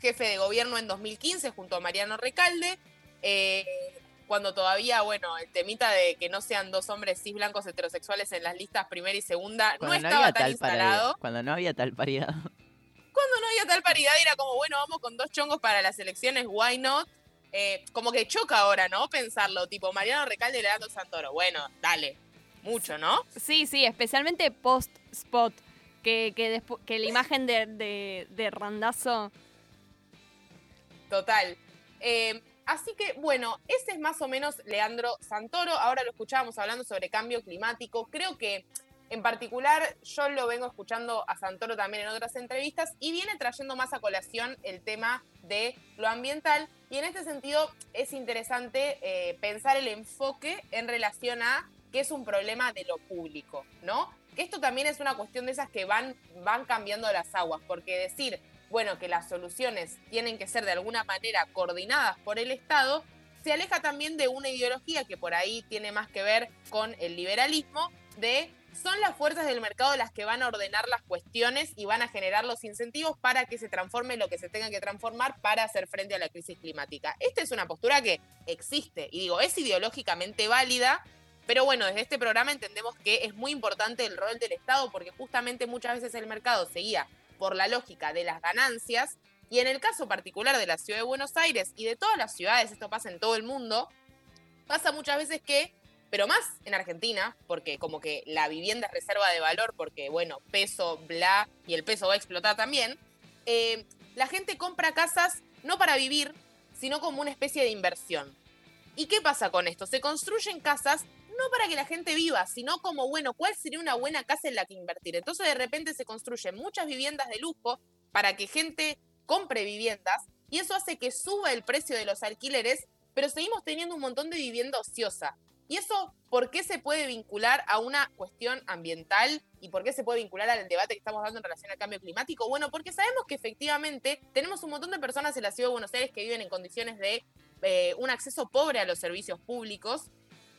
jefe de gobierno en 2015 junto a Mariano Recalde, eh, cuando todavía, bueno, el temita de que no sean dos hombres cis blancos heterosexuales en las listas primera y segunda no Cuando no, estaba tan tal instalado. paridad. Cuando no había tal paridad. Cuando no había tal paridad era como, bueno, vamos con dos chongos para las elecciones, why not? Eh, como que choca ahora, ¿no? Pensarlo, tipo Mariano Recalde y Leandro Santoro. Bueno, dale. Mucho, ¿no? Sí, sí, especialmente post-spot, que, que, que la imagen de, de, de Randazo... Total. Eh, así que, bueno, ese es más o menos Leandro Santoro. Ahora lo escuchábamos hablando sobre cambio climático. Creo que, en particular, yo lo vengo escuchando a Santoro también en otras entrevistas y viene trayendo más a colación el tema de lo ambiental. Y en este sentido es interesante eh, pensar el enfoque en relación a que es un problema de lo público, ¿no? Que esto también es una cuestión de esas que van, van cambiando las aguas, porque decir, bueno, que las soluciones tienen que ser de alguna manera coordinadas por el Estado, se aleja también de una ideología que por ahí tiene más que ver con el liberalismo, de son las fuerzas del mercado las que van a ordenar las cuestiones y van a generar los incentivos para que se transforme lo que se tenga que transformar para hacer frente a la crisis climática. Esta es una postura que existe y digo, es ideológicamente válida, pero bueno, desde este programa entendemos que es muy importante el rol del Estado porque justamente muchas veces el mercado seguía por la lógica de las ganancias y en el caso particular de la ciudad de Buenos Aires y de todas las ciudades, esto pasa en todo el mundo, pasa muchas veces que, pero más en Argentina, porque como que la vivienda es reserva de valor, porque bueno, peso, bla, y el peso va a explotar también, eh, la gente compra casas no para vivir, sino como una especie de inversión. ¿Y qué pasa con esto? Se construyen casas no para que la gente viva, sino como, bueno, ¿cuál sería una buena casa en la que invertir? Entonces de repente se construyen muchas viviendas de lujo para que gente compre viviendas y eso hace que suba el precio de los alquileres, pero seguimos teniendo un montón de vivienda ociosa. ¿Y eso por qué se puede vincular a una cuestión ambiental y por qué se puede vincular al debate que estamos dando en relación al cambio climático? Bueno, porque sabemos que efectivamente tenemos un montón de personas en la ciudad de Buenos Aires que viven en condiciones de eh, un acceso pobre a los servicios públicos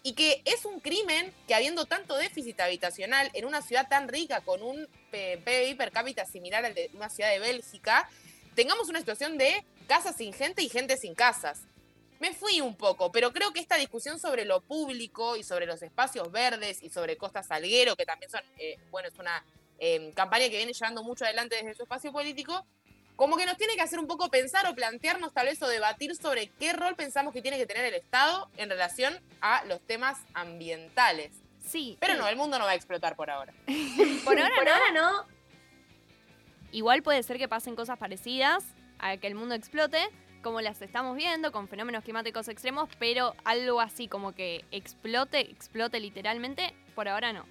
y que es un crimen que habiendo tanto déficit habitacional en una ciudad tan rica con un eh, PBI per cápita similar al de una ciudad de Bélgica, tengamos una situación de casas sin gente y gente sin casas. Me fui un poco, pero creo que esta discusión sobre lo público y sobre los espacios verdes y sobre Costa Salguero, que también son, eh, bueno, es una eh, campaña que viene llevando mucho adelante desde su espacio político, como que nos tiene que hacer un poco pensar o plantearnos tal vez o debatir sobre qué rol pensamos que tiene que tener el Estado en relación a los temas ambientales. Sí. Pero no, el mundo no va a explotar por ahora. *laughs* Por ahora Por no. ahora no. Igual puede ser que pasen cosas parecidas a que el mundo explote, como las estamos viendo con fenómenos climáticos extremos, pero algo así como que explote, explote literalmente, por ahora no.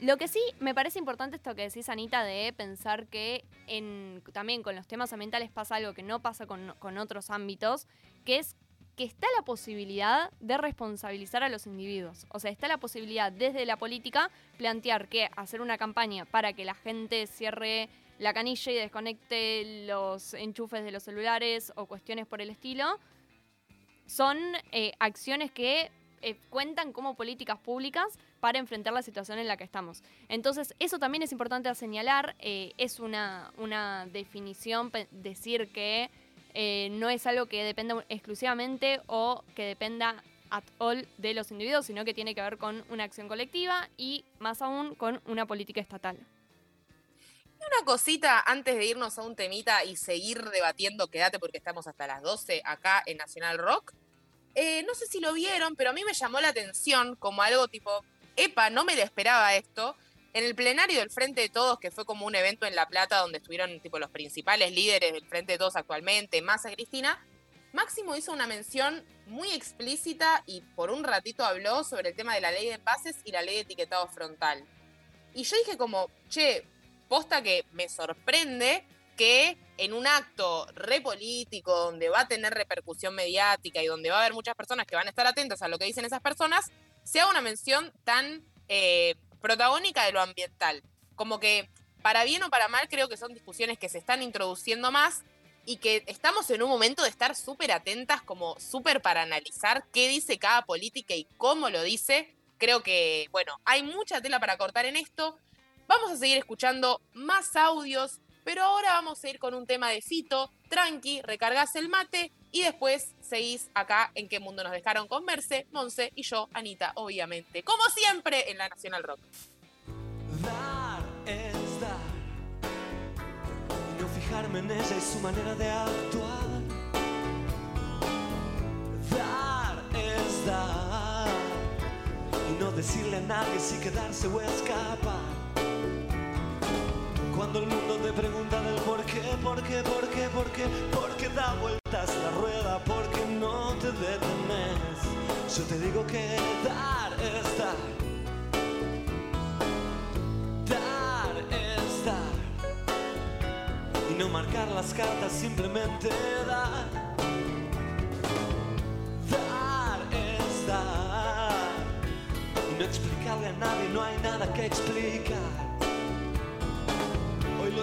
Lo que sí me parece importante esto que decís, Anita, de pensar que en, también con los temas ambientales pasa algo que no pasa con, con otros ámbitos, que es que está la posibilidad de responsabilizar a los individuos. O sea, está la posibilidad desde la política plantear que hacer una campaña para que la gente cierre la canilla y desconecte los enchufes de los celulares o cuestiones por el estilo, son eh, acciones que eh, cuentan como políticas públicas para enfrentar la situación en la que estamos. Entonces, eso también es importante a señalar. eh, es una, una definición decir que eh, no es algo que dependa exclusivamente o que dependa at all de los individuos, sino que tiene que ver con una acción colectiva y más aún con una política estatal. Una cosita antes de irnos a un temita y seguir debatiendo, quédate porque estamos hasta las 12 acá en Nacional Rock. Eh, no sé si lo vieron, pero a mí me llamó la atención como algo tipo, epa, no me lo esperaba esto. En el plenario del Frente de Todos, que fue como un evento en La Plata donde estuvieron tipo los principales líderes del Frente de Todos actualmente, Massa Cristina, Máximo hizo una mención muy explícita y por un ratito habló sobre el tema de la ley de envases y la ley de etiquetado frontal. Y yo dije como, che, posta que me sorprende que en un acto re político, donde va a tener repercusión mediática y donde va a haber muchas personas que van a estar atentas a lo que dicen esas personas, se haga una mención tan eh, protagónica de lo ambiental. Como que, para bien o para mal, creo que son discusiones que se están introduciendo más y que estamos en un momento de estar súper atentas, como súper para analizar qué dice cada política y cómo lo dice. Creo que, bueno, hay mucha tela para cortar en esto. Vamos a seguir escuchando más audios, pero ahora vamos a ir con un tema de Fito, tranqui, recargas el mate y después seguís acá en qué mundo nos dejaron con Merce, Monse y yo, Anita, obviamente. Como siempre en la Nacional Rock. Dar es dar y no fijarme en ella y su manera de actuar. Dar es dar y no decirle a nadie si quedarse o escapar. Cuando el mundo te pregunta del por qué, por qué, por qué, por qué, por qué da vueltas la rueda, porque no te detenes. Yo te digo que dar es dar. Dar es dar. Y no marcar las cartas, simplemente dar. Dar es dar. Y no explicarle a nadie, no hay nada que explicar.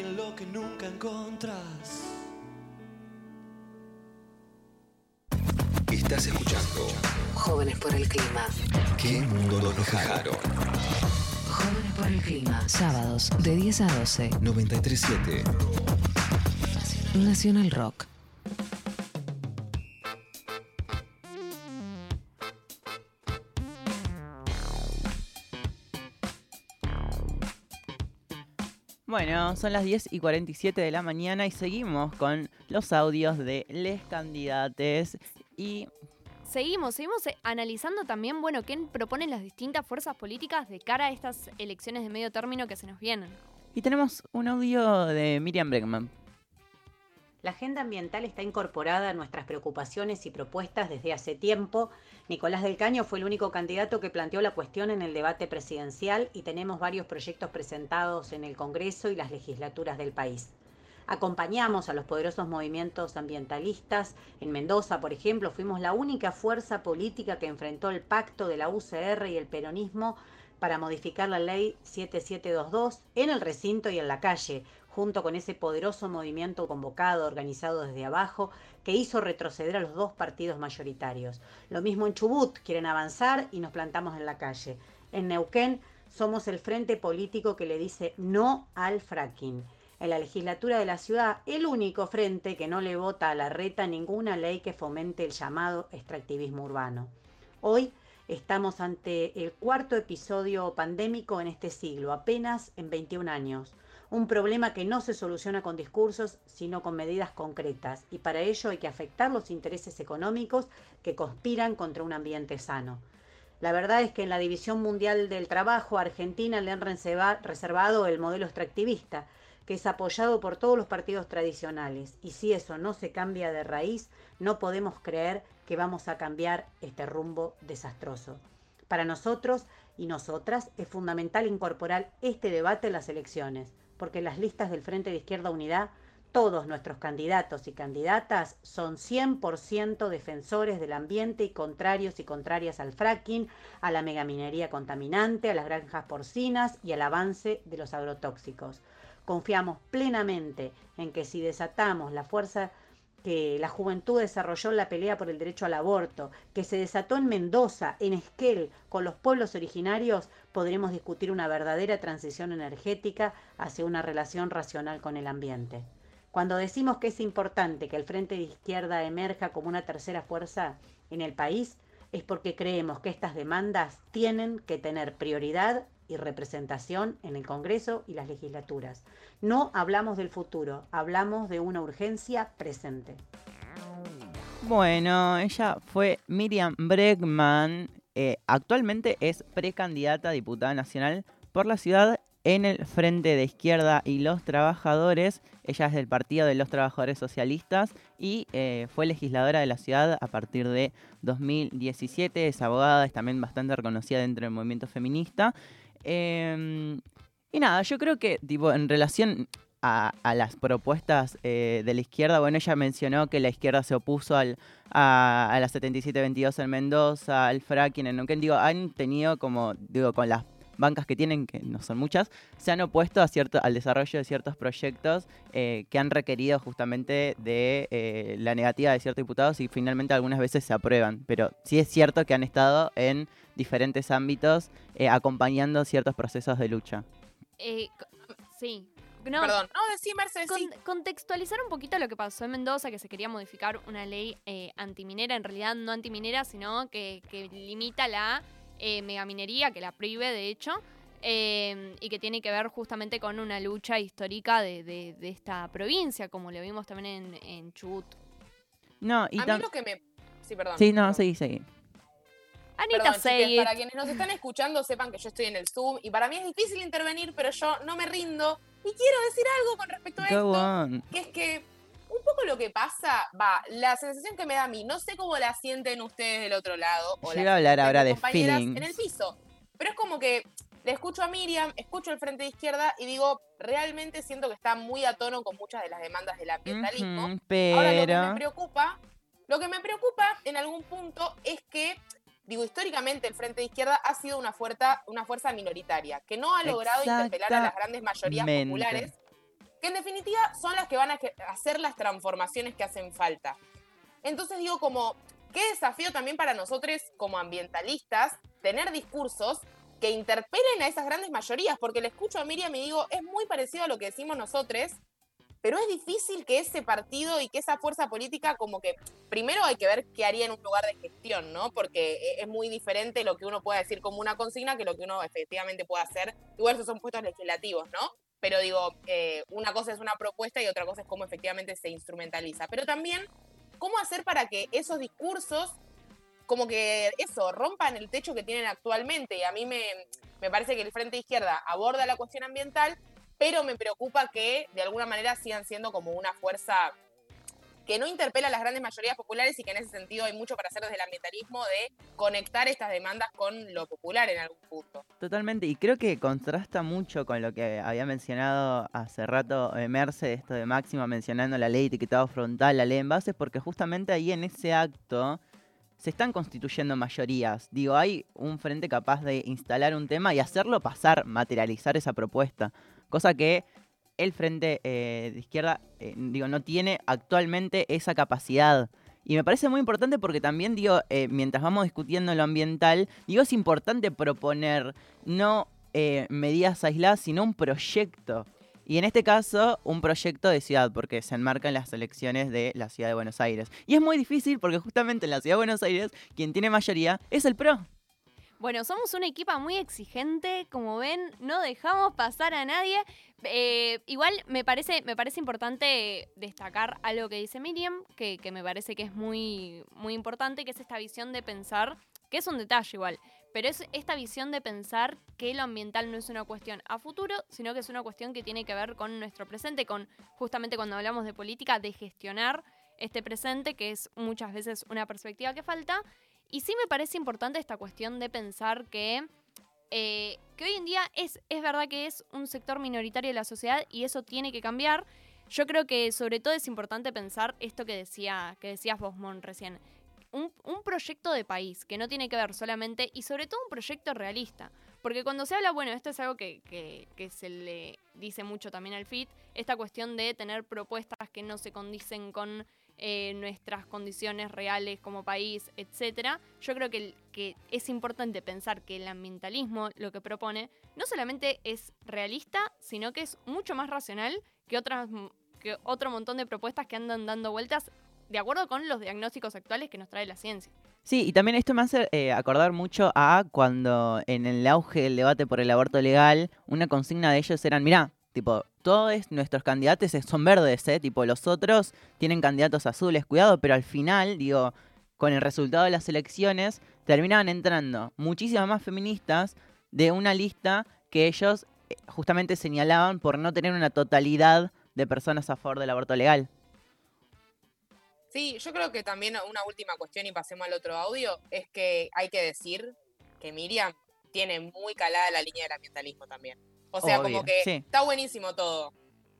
alguien lo que nunca encontras. Estás escuchando Jóvenes por el clima. ¿Qué mundo nos dejaron? Jóvenes por el clima. Sábados de 10 a 12. 937 Nacional Rock. Bueno, son las 10 y 47 de la mañana y seguimos con los audios de les candidates y Seguimos, seguimos eh, analizando también, bueno, qué proponen las distintas fuerzas políticas de cara a estas elecciones de medio término que se nos vienen. Y tenemos un audio de Miriam Bregman. La agenda ambiental está incorporada a nuestras preocupaciones y propuestas desde hace tiempo. Nicolás del Caño fue el único candidato que planteó la cuestión en el debate presidencial y tenemos varios proyectos presentados en el Congreso y las legislaturas del país. Acompañamos a los poderosos movimientos ambientalistas. En Mendoza, por ejemplo, fuimos la única fuerza política que enfrentó el pacto de la UCR y el peronismo para modificar la ley 7722 en el recinto y en la calle, junto con ese poderoso movimiento convocado, organizado desde abajo, que hizo retroceder a los dos partidos mayoritarios. Lo mismo en Chubut, quieren avanzar y nos plantamos en la calle. En Neuquén somos el frente político que le dice no al fracking. En la legislatura de la ciudad, el único frente que no le vota a la reta ninguna ley que fomente el llamado extractivismo urbano. Hoy estamos ante el cuarto episodio pandémico en este siglo, apenas en 21 años. Un problema que no se soluciona con discursos, sino con medidas concretas. Y para ello hay que afectar los intereses económicos que conspiran contra un ambiente sano. La verdad es que en la División Mundial del Trabajo a Argentina le han reserva- reservado el modelo extractivista, que es apoyado por todos los partidos tradicionales. Y si eso no se cambia de raíz, no podemos creer que vamos a cambiar este rumbo desastroso. Para nosotros y nosotras es fundamental incorporar este debate en las elecciones, porque las listas del Frente de Izquierda Unidad todos nuestros candidatos y candidatas son 100% defensores del ambiente y contrarios y contrarias al fracking, a la megaminería contaminante, a las granjas porcinas y al avance de los agrotóxicos. Confiamos plenamente en que si desatamos la fuerza que la juventud desarrolló la pelea por el derecho al aborto, que se desató en Mendoza, en Esquel, con los pueblos originarios, podremos discutir una verdadera transición energética hacia una relación racional con el ambiente. Cuando decimos que es importante que el Frente de Izquierda emerja como una tercera fuerza en el país, es porque creemos que estas demandas tienen que tener prioridad y representación en el Congreso y las legislaturas. No hablamos del futuro, hablamos de una urgencia presente. Bueno, ella fue Miriam Bregman. eh, actualmente es precandidata a diputada nacional por la ciudad en el Frente de Izquierda y los Trabajadores. Ella es del Partido de los Trabajadores Socialistas y eh, fue legisladora de la ciudad a partir de 2017. Es abogada, es también bastante reconocida dentro del movimiento feminista. Eh, y nada, yo creo que tipo, en relación a, las propuestas eh, de la izquierda, bueno, ella mencionó que la izquierda se opuso al, a, a la 7722 en Mendoza, al fracking en Neuquén. Digo, han tenido como, digo, con las bancas que tienen, que no son muchas, se han opuesto a cierto, al desarrollo de ciertos proyectos eh, que han requerido justamente de eh, la negativa de ciertos diputados y finalmente algunas veces se aprueban. Pero sí es cierto que han estado en diferentes ámbitos eh, acompañando ciertos procesos de lucha. Eh, sí. No, Perdón, no, decí Mercedes, con- sí. contextualizar un poquito lo que pasó en Mendoza, que se quería modificar una ley eh, antiminera, en realidad no antiminera, sino que, que limita la eh, megaminería, que la prohíbe de hecho, eh, y que tiene que ver justamente con una lucha histórica de, de- de esta provincia, como lo vimos también en, en Chubut. No, y a mí lo que me... Sí, perdón. Sí, no, perdón. seguí, seguí. Anita, Perdón, para quienes nos están escuchando sepan que yo estoy en el Zoom y para mí es difícil intervenir, pero yo no me rindo y quiero decir algo con respecto a Go esto, on. que es que un poco lo que pasa, va, la sensación que me da a mí, no sé cómo la sienten ustedes del otro lado o Yo iba a hablar ahora de feelings. en el piso, pero es como que le escucho a Miriam, escucho el frente de izquierda y digo, realmente siento que está muy a tono con muchas de las demandas del ambientalismo. Ujú, Ahora, lo que me pero... preocupa, lo que me preocupa en algún punto es que, digo, históricamente el Frente de Izquierda ha sido una fuerza, una fuerza minoritaria, que no ha logrado interpelar a las grandes mayorías populares, que en definitiva son las que van a hacer las transformaciones que hacen falta. Entonces digo, como, qué desafío también para nosotros como ambientalistas tener discursos que interpelen a esas grandes mayorías, porque le escucho a Miriam y digo, es muy parecido a lo que decimos nosotros, pero es difícil que ese partido y que esa fuerza política como que primero hay que ver qué haría en un lugar de gestión, ¿no? Porque e- es muy diferente lo que uno pueda decir como una consigna que lo que uno efectivamente puede hacer. Igual esos son puestos legislativos, ¿no? Pero digo, eh, una cosa es una propuesta y otra cosa es cómo efectivamente se instrumentaliza. Pero también, ¿cómo hacer para que esos discursos como que eso, rompan el techo que tienen actualmente. Y a mí me, me parece que el Frente Izquierda aborda la cuestión ambiental, pero me preocupa que de alguna manera sigan siendo como una fuerza que no interpela a las grandes mayorías populares y que en ese sentido hay mucho para hacer desde el ambientalismo de conectar estas demandas con lo popular en algún punto. Totalmente, y creo que contrasta mucho con lo que había mencionado hace rato eh, Merce, esto de Máxima mencionando la ley de etiquetado frontal, la ley en bases, porque justamente ahí en ese acto se están constituyendo mayorías. Digo, hay un frente capaz de instalar un tema y hacerlo pasar, materializar esa propuesta, cosa que el frente eh, de izquierda, eh, digo, no tiene actualmente esa capacidad. Y me parece muy importante porque también, digo, eh, mientras vamos discutiendo lo ambiental, digo, es importante proponer no eh, medidas aisladas, sino un proyecto. Y en este caso, un proyecto de ciudad, porque se enmarca en las elecciones de la ciudad de Buenos Aires. Y es muy difícil porque justamente en la ciudad de Buenos Aires, quien tiene mayoría es el PRO. Bueno, somos una equipa muy exigente, como ven, no dejamos pasar a nadie. Eh, igual me parece, me parece importante destacar algo que dice Miriam, que, que me parece que es muy, muy importante, que es esta visión de pensar, que es un detalle igual, pero es esta visión de pensar que lo ambiental no es una cuestión a futuro, sino que es una cuestión que tiene que ver con nuestro presente, con justamente cuando hablamos de política, de gestionar este presente, que es muchas veces una perspectiva que falta. Y sí me parece importante esta cuestión de pensar que, eh, que hoy en día es, es verdad que es un sector minoritario de la sociedad y eso tiene que cambiar. Yo creo que sobre todo es importante pensar esto que, decía, que decías vos, Mon, recién. Un, un proyecto de país que no tiene que ver solamente, y sobre todo un proyecto realista. Porque cuando se habla, bueno, esto es algo que, que- que se le dice mucho también al FIT, esta cuestión de tener propuestas que no se condicen con eh, nuestras condiciones reales como país, etcétera. Yo creo que es importante pensar que el ambientalismo lo que propone no solamente es realista, sino que es mucho más racional que otras que otro montón de propuestas que andan dando vueltas de acuerdo con los diagnósticos actuales que nos trae la ciencia. Sí, y también esto me hace eh, acordar mucho a cuando en el auge del debate por el aborto legal, una consigna de ellos eran, mirá, tipo, todos nuestros candidatos son verdes, ¿eh? Tipo, los otros tienen candidatos azules, cuidado, pero al final, digo, con el resultado de las elecciones, terminaban entrando muchísimas más feministas de una lista que ellos eh, justamente señalaban por no tener una totalidad de personas a favor del aborto legal. Sí, yo creo que también una última cuestión y pasemos al otro audio es que hay que decir que Miriam tiene muy calada la línea del ambientalismo también. O sea, Obvio, como que sí. está buenísimo todo,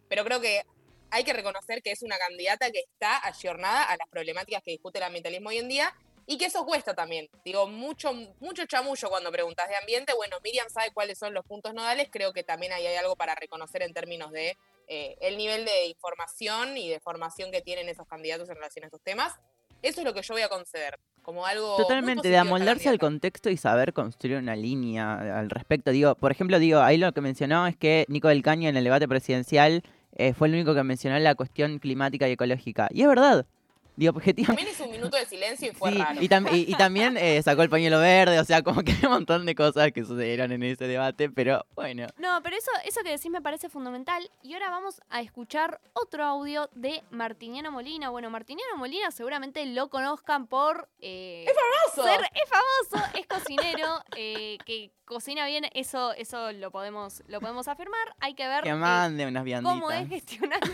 pero creo que hay que reconocer que es una candidata que está ayornada a las problemáticas que discute el ambientalismo hoy en día Y que eso cuesta también. Digo, mucho, mucho chamullo cuando preguntas de ambiente. Bueno, Miriam sabe cuáles son los puntos nodales. Creo que también ahí hay algo para reconocer en términos de eh, el nivel de información y de formación que tienen esos candidatos en relación a estos temas. Eso es lo que yo voy a conceder. Como algo. Totalmente, de amoldarse al contexto y saber construir una línea al respecto. Digo, por ejemplo, digo, ahí lo que mencionó es que Nico del Caño en el debate presidencial eh, fue el único que mencionó la cuestión climática y ecológica. Y es verdad. Digo, objetivamente. También hizo un minuto de silencio y fue Sí, raro. y, tam- y- y también eh, sacó el pañuelo verde, o sea, como que hay *laughs* un montón de cosas que sucedieron en ese debate, pero bueno. No, pero eso, eso que decís me parece fundamental. Y ahora vamos a escuchar otro audio de Martiniano Molina. Bueno, Martiniano Molina seguramente lo conozcan por... eh, ¡Es famoso! ser- es famoso, es cocinero, *laughs* eh, que cocina bien, eso, eso lo podemos, lo podemos afirmar. Hay que ver Que eh, mande unas vianditas. cómo es gestionando.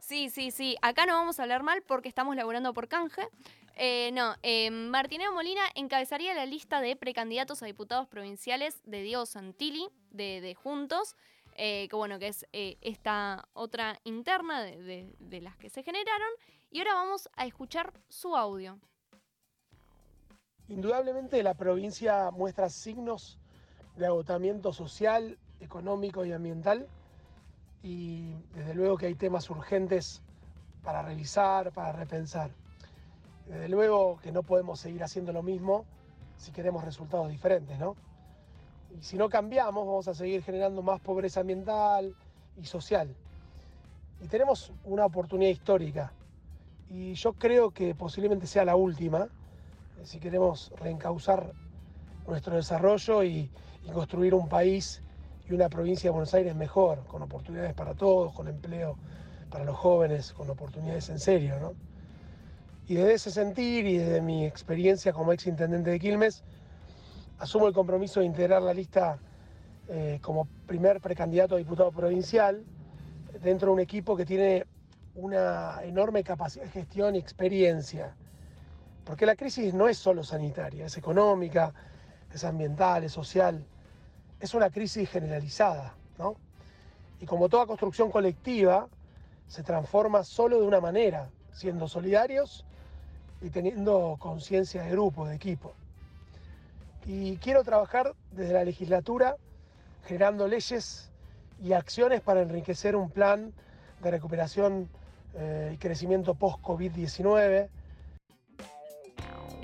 Sí, sí, sí. Acá no vamos a hablar mal porque estamos laburando por canje. Eh, no, eh, Martineo Molina encabezaría la lista de precandidatos a diputados provinciales de Diego Santilli, de, Juntos, eh, que bueno, que es eh, esta otra interna de- de las que se generaron. Y ahora vamos a escuchar su audio. Indudablemente la provincia muestra signos de agotamiento social, económico y ambiental y desde luego que hay temas urgentes para revisar, para repensar. Desde luego que no podemos seguir haciendo lo mismo si queremos resultados diferentes, ¿no? Y si no cambiamos vamos a seguir generando más pobreza ambiental y social. Y tenemos una oportunidad histórica y yo creo que posiblemente sea la última si queremos reencauzar nuestro desarrollo y, y construir un país y una provincia de Buenos Aires mejor, con oportunidades para todos, con empleo para los jóvenes, con oportunidades en serio, ¿no? Y desde ese sentir y desde mi experiencia como ex intendente de Quilmes, asumo el compromiso de integrar la lista eh, como primer precandidato a diputado provincial dentro de un equipo que tiene una enorme capacidad de gestión y experiencia. Porque la crisis no es solo sanitaria, es económica, es ambiental, es social, es una crisis generalizada, ¿no? Y como toda construcción colectiva, se transforma solo de una manera, siendo solidarios y teniendo conciencia de grupo, de equipo. Y quiero trabajar desde la legislatura generando leyes y acciones para enriquecer un plan de recuperación eh, y crecimiento post-COVID-19.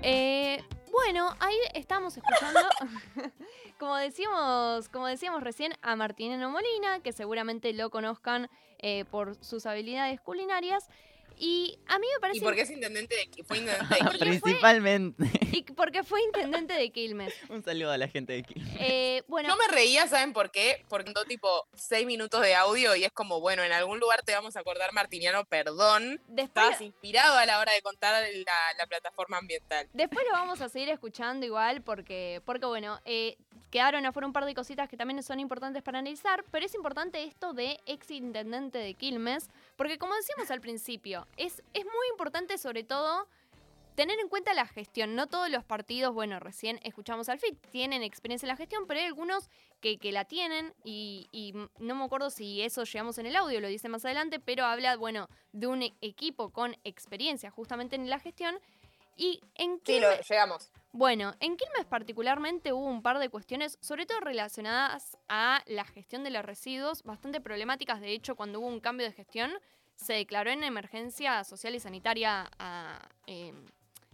Eh, bueno, ahí estamos escuchando, *laughs* como decíamos, como decíamos recién, a Martineno Molina, que seguramente lo conozcan eh, por sus habilidades culinarias. Y a mí me parece... Y porque es intendente de, fue intendente *laughs* de Quilmes. Principalmente. y porque fue intendente de Quilmes. *laughs* Un saludo a la gente de aquí. Eh, bueno, Yo me reía, ¿saben por qué? Porque ando tipo seis minutos de audio y es como, bueno, en algún lugar te vamos a acordar, Martiniano, perdón. Estabas inspirado a la hora de contar la, la plataforma ambiental. Después lo vamos a seguir escuchando igual porque, porque bueno, eh, quedaron afuera un par de cositas que también son importantes para analizar, pero es importante esto de ex intendente de Quilmes, porque como decíamos al principio, es, es muy importante sobre todo tener en cuenta la gestión. No todos los partidos, bueno, recién escuchamos al FIT, tienen experiencia en la gestión, pero hay algunos que, que la tienen y, y no me acuerdo si eso llegamos en el audio, lo dice más adelante, pero habla, bueno, de un equipo con experiencia justamente en la gestión. Y en Sí, lo, Quilmes- llegamos. bueno, en Quilmes particularmente hubo un par de cuestiones, sobre todo relacionadas a la gestión de los residuos, bastante problemáticas. De hecho, cuando hubo un cambio de gestión, se declaró en emergencia social y sanitaria a, eh,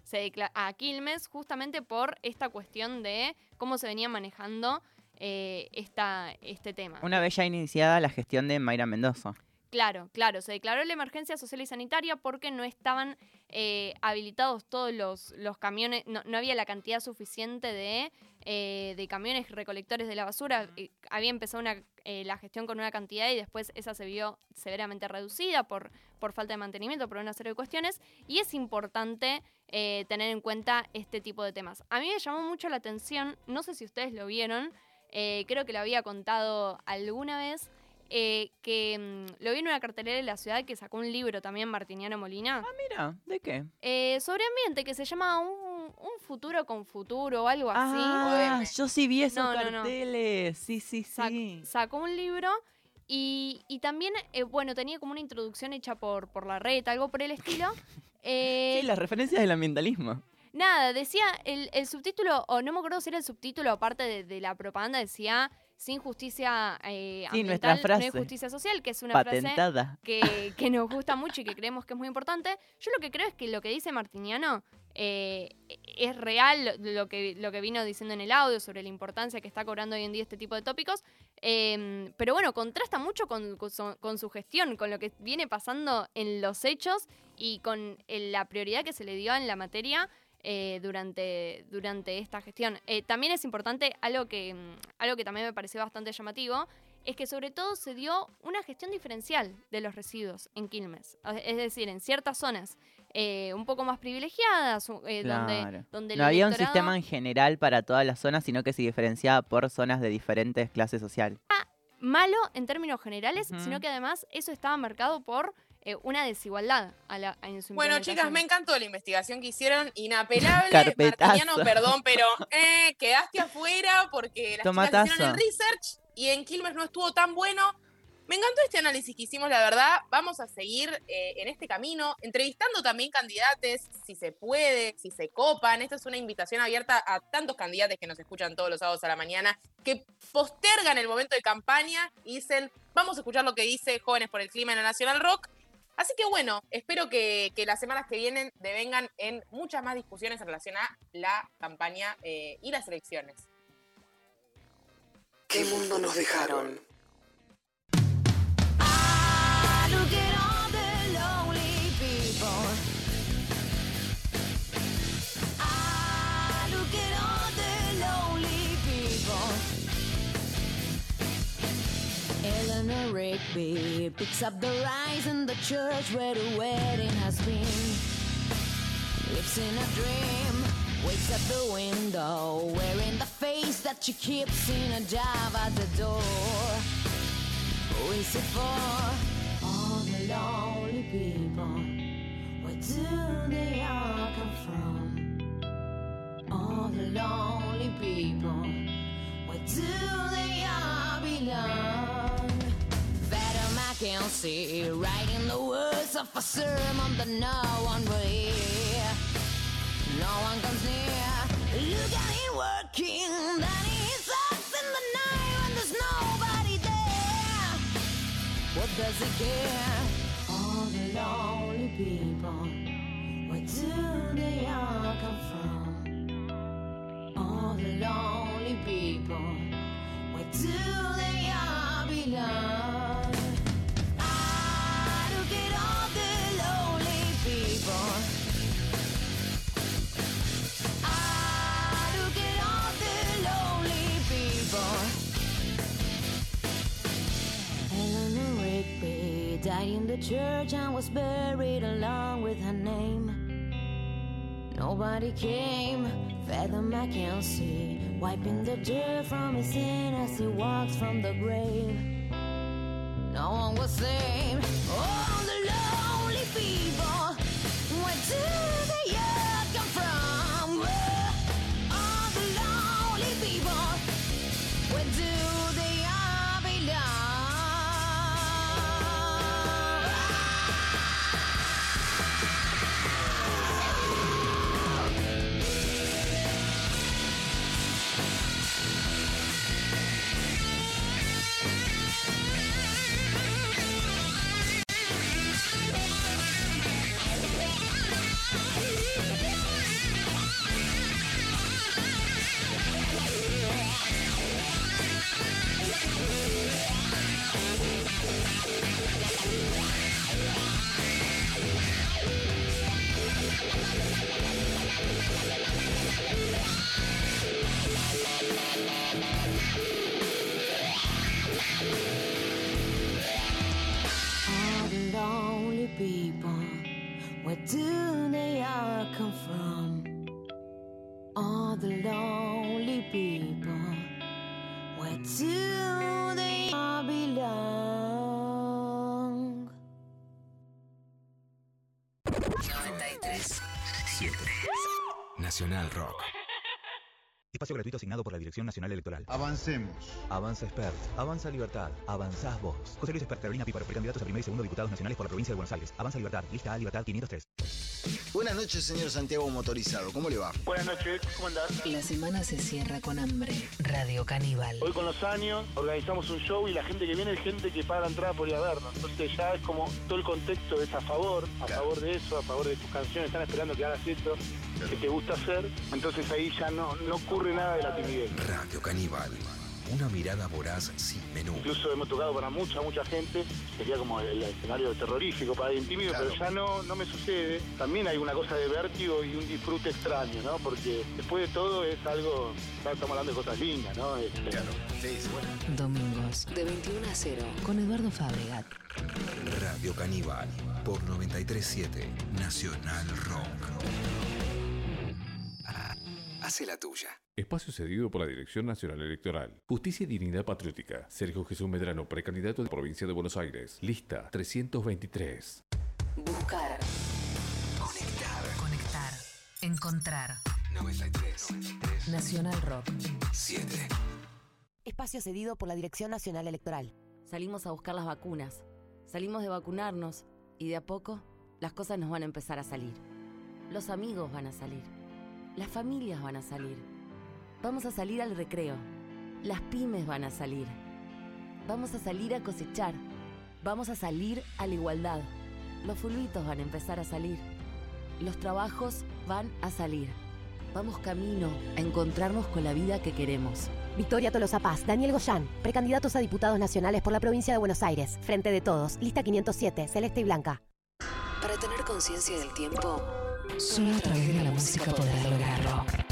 se a Quilmes justamente por esta cuestión de cómo se venía manejando eh, esta, este tema. Una vez ya iniciada la gestión de Mayra Mendoza. Claro, claro, se declaró la emergencia social y sanitaria porque no estaban eh, habilitados todos los, los camiones, no, no había la cantidad suficiente de, eh, de camiones recolectores de la basura. Eh, había empezado una, eh, la gestión con una cantidad y después esa se vio severamente reducida por, por falta de mantenimiento, por una serie de cuestiones. Y es importante eh, tener en cuenta este tipo de temas. A mí me llamó mucho la atención, no sé si ustedes lo vieron, eh, creo que lo había contado alguna vez eh, que mm, lo vi en una cartelera de la ciudad que sacó un libro también, Martiniano Molina. Ah, mira, ¿de qué? Eh, sobre ambiente, que se llama un, un futuro con futuro o algo así. Ah, yo sí vi esos No, no, no. carteles. Sí, sí, sí. Sacó un libro y, y también, eh, bueno, tenía como una introducción hecha por, por la red, algo por el estilo. *laughs* Eh, Sí, las referencias del ambientalismo. nada, decía el, el subtítulo, o no me acuerdo si era el subtítulo, aparte de, de la propaganda, decía sin justicia eh, Sí, ambiental no hay frase. justicia social, que es una Patentada. frase que, que nos gusta *laughs* mucho y que creemos que es muy importante. Yo lo que creo es que lo que dice Martiniano eh, es real, lo que, lo que vino diciendo en el audio sobre la importancia que está cobrando hoy en día este tipo de tópicos. eh, pero bueno, contrasta mucho con, con su, con su gestión, con lo que viene pasando en los hechos y con eh, la prioridad que se le dio en la materia eh, durante, durante esta gestión. Eh, también es importante, algo que, mm, algo que también me pareció bastante llamativo, es que sobre todo se dio una gestión diferencial de los residuos en Quilmes. Es decir, en ciertas zonas eh, un poco más privilegiadas, eh, Claro. donde, donde no había un sistema en general para todas las zonas, sino que se diferenciaba por zonas de diferentes clases sociales. malo en términos generales, sino que además eso estaba marcado por eh, una desigualdad a la, en su Bueno, chicas, me encantó la investigación que hicieron. Inapelable. Carpetazo. Martiniano, perdón, pero eh, quedaste afuera porque las Tomatazo. chicas hicieron el research y en Quilmes no estuvo tan bueno. Me encantó este análisis que hicimos, la verdad. Vamos a seguir eh, en este camino, entrevistando también candidatos, si se puede, si se copan. Esta es una invitación abierta a tantos candidatos que nos escuchan todos los sábados a la mañana, que postergan el momento de campaña y dicen, vamos a escuchar lo que dice Jóvenes por el Clima en la Nacional Rock. Así que bueno, espero que, que las semanas que vienen devengan en muchas más discusiones en relación a la campaña eh, y las elecciones. ¿Qué mundo nos dejaron? Eleanor Rigby picks up the rise in the church where the wedding has been. Lives in a dream, wakes at the window, wearing the face that she keeps in a job at the door. Who is it for? All the lonely people. Where do they all come from? All the lonely people. Where do they all belong? Father Mackenzie writing the words of a sermon that no one will hear. No one comes near. Look at him working. Then he sucks in the night when there's nobody there. What does he care? All the lonely people. Where do they all come from? All the lonely people. Where do they all belong? Died in the church and was buried along with her name. Nobody came. Father Mackenzie wiping the dirt from his sin as he walks from the grave. No one was saved. All the lonely people. Rock. Espacio gratuito asignado por la Dirección Nacional Electoral. Avancemos. Avanza Expert. Avanza Libertad. Avanzás vos. José Luis Expert, Carolina Píparo, precandidatos a primer y segundo diputados nacionales por la provincia de Buenos Aires. Avanza Libertad. Lista A Libertad 503. Buenas noches, señor Santiago Motorizado. ¿Cómo le va? Buenas noches, ¿cómo andás? La semana se cierra con hambre. Radio Caníbal. Hoy con los años organizamos un show y la gente que viene es gente que paga la entrada por ir a vernos. Entonces ya es como todo el contexto es a favor, a favor de eso, a favor de tus canciones, están esperando que hagas esto que te gusta hacer. Entonces ahí ya no, no ocurre nada de la timidez. Radio Caníbal. Una mirada voraz sin menú. Incluso hemos tocado para mucha, mucha gente. Sería como el escenario terrorífico para alguien tímido, pero ya no, no me sucede. También hay una cosa de vértigo y un disfrute extraño, ¿no? Porque después de todo es algo, estamos hablando de cosas lindas, ¿no? Este, Claro. Sí, sí, bueno. Domingos, de 21 a 0, con Eduardo Fabregat. Radio Caníbal. Por 937 Nacional Rock. Hace la tuya. Espacio cedido por la Dirección Nacional Electoral. Justicia y Dignidad Patriótica. Sergio Jesús Medrano, precandidato de Provincia de Buenos Aires. Lista 323. Buscar. Conectar. Conectar. Encontrar. 93. Nacional Rock. 7. Espacio cedido por la Dirección Nacional Electoral. Salimos a buscar las vacunas. Salimos de vacunarnos y de a poco las cosas nos van a empezar a salir. Los amigos van a salir. Las familias van a salir. Vamos a salir al recreo. Las pymes van a salir. Vamos a salir a cosechar. Vamos a salir a la igualdad. Los fulbitos van a empezar a salir. Los trabajos van a salir. Vamos camino a encontrarnos con la vida que queremos. Victoria Tolosa Paz, Daniel Goyán, precandidatos a diputados nacionales por la provincia de Buenos Aires. Frente de todos, lista 507, celeste y blanca. Para tener conciencia del tiempo, solo a través de la música podrás lograrlo.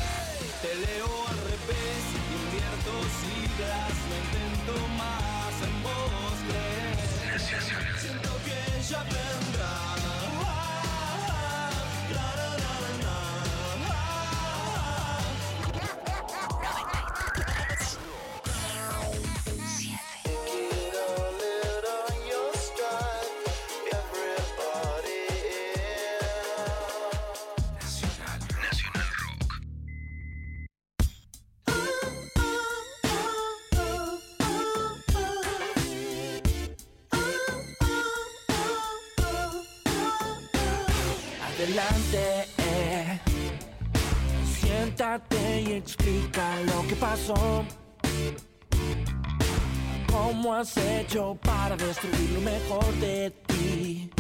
Has hecho para destruir lo mejor de ti?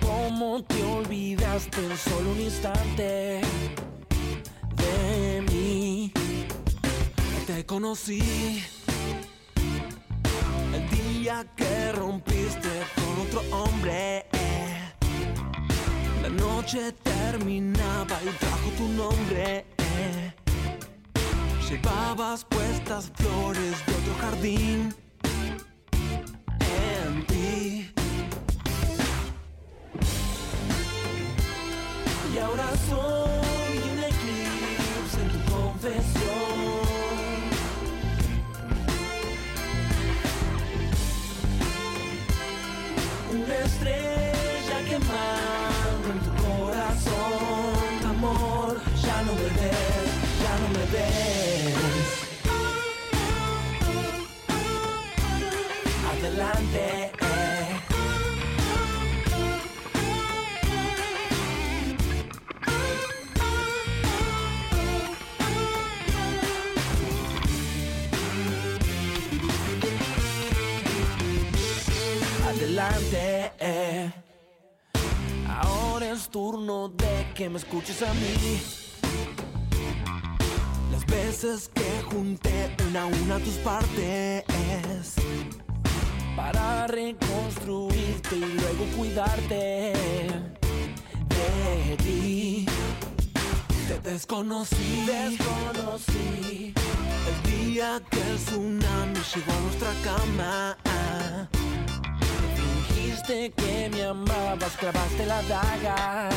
¿Cómo te olvidaste en solo un instante de mí? Te conocí el día que rompiste con otro hombre. La noche terminaba y trajo tu nombre. Llevabas puestas flores de otro jardín soy un eclipse en tu confesión. Una estrella quemando en tu corazón, amor. Ya no me ves, ya no me ves. Adelante. Eh. Ahora es turno de que me escuches a mí. Las veces que junté una a una tus partes para reconstruirte y luego cuidarte de ti. Te desconocí, desconocí el día que el tsunami llegó a nuestra cama. Fingiste que me amabas, clavaste la daga.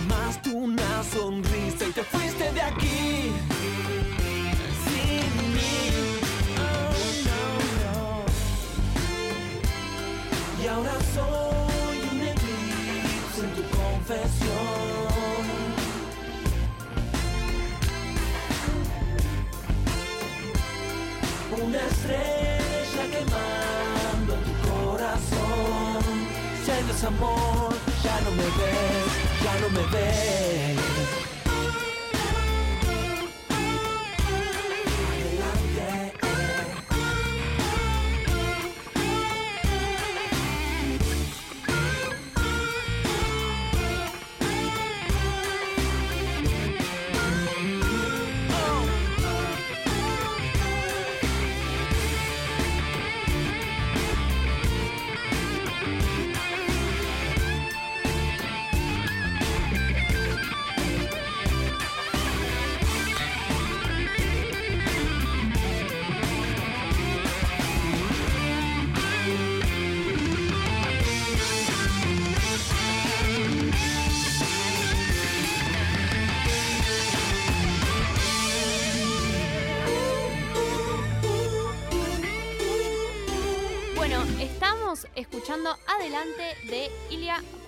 Amaste una sonrisa y te fuiste de aquí. Sin mí. Oh, no, no. Y ahora soy un eclipse en tu confesión. Una estrella quemando en hay desamor, ya no me ves, ya no me ves.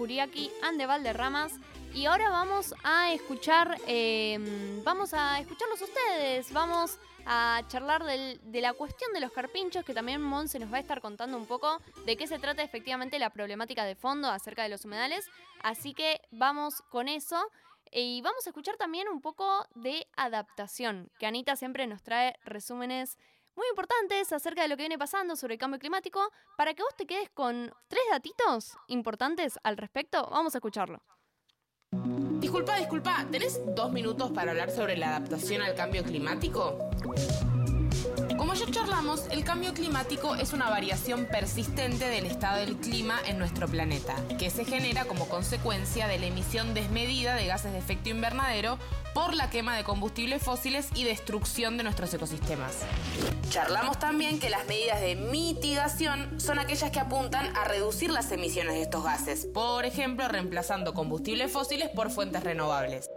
Ilia Kuriaki and de Valderramas. Y ahora vamos a escuchar, eh, vamos a escucharlos ustedes, vamos a charlar del- de la cuestión de los carpinchos, que también Mon se nos va a estar contando un poco de qué se trata efectivamente la problemática de fondo acerca de los humedales. Así que vamos con eso. Y vamos a escuchar también un poco de adaptación, que Anita siempre nos trae resúmenes muy importantes acerca de lo que viene pasando sobre el cambio climático. Para que vos te quedes con tres datitos importantes al respecto, vamos a escucharlo. Disculpa, disculpa, ¿tenés dos minutos para hablar sobre la adaptación al cambio climático? Como ya charlamos, el cambio climático es una variación persistente del estado del clima en nuestro planeta, que se genera como consecuencia de la emisión desmedida de gases de efecto invernadero por la quema de combustibles fósiles y destrucción de nuestros ecosistemas. Charlamos también que las medidas de mitigación son aquellas que apuntan a reducir las emisiones de estos gases, por ejemplo, reemplazando combustibles fósiles por fuentes renovables.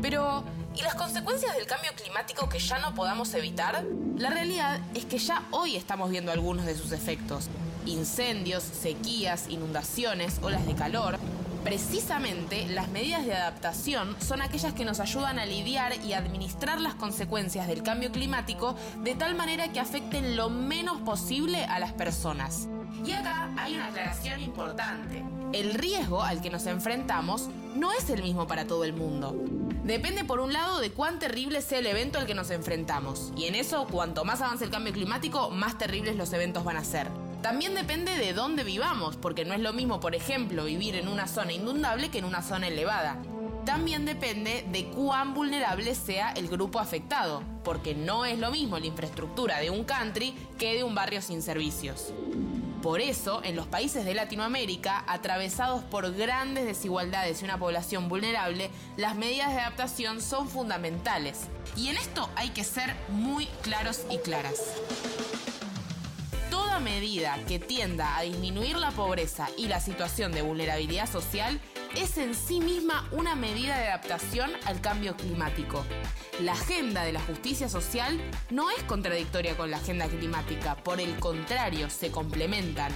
Pero, ¿y las consecuencias del cambio climático que ya no podamos evitar? La realidad es que ya hoy estamos viendo algunos de sus efectos. Incendios, sequías, inundaciones, olas de calor. Precisamente las medidas de adaptación son aquellas que nos ayudan a lidiar y administrar las consecuencias del cambio climático de tal manera que afecten lo menos posible a las personas. Y acá hay una aclaración importante. El riesgo al que nos enfrentamos no es el mismo para todo el mundo. Depende por un lado de cuán terrible sea el evento al que nos enfrentamos. Y en eso, cuanto más avance el cambio climático, más terribles los eventos van a ser. También depende de dónde vivamos, porque no es lo mismo, por ejemplo, vivir en una zona inundable que en una zona elevada. También depende de cuán vulnerable sea el grupo afectado, porque no es lo mismo la infraestructura de un country que de un barrio sin servicios. Por eso, en los países de Latinoamérica, atravesados por grandes desigualdades y una población vulnerable, las medidas de adaptación son fundamentales. Y en esto hay que ser muy claros y claras. Medida que tienda a disminuir la pobreza y la situación de vulnerabilidad social es en sí misma una medida de adaptación al cambio climático. La agenda de la justicia social no es contradictoria con la agenda climática, por el contrario, se complementan.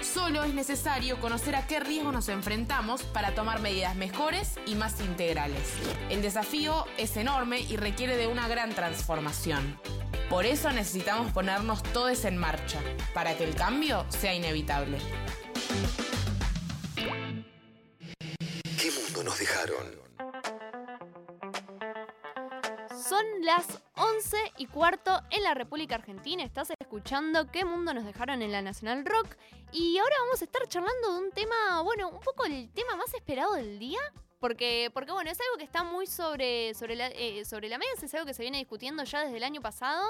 Solo es necesario conocer a qué riesgos nos enfrentamos para tomar medidas mejores y más integrales. El desafío es enorme y requiere de una gran transformación. Por eso necesitamos ponernos todos en marcha, para que el cambio sea inevitable. Son las 11 y cuarto en la República Argentina. Estás escuchando qué mundo nos dejaron en la Nacional Rock. Y ahora vamos a estar charlando de un tema, bueno, un poco el tema más esperado del día. Porque, porque bueno, es algo que está muy sobre, sobre, la, eh, sobre la mesa, es algo que se viene discutiendo ya desde el año pasado,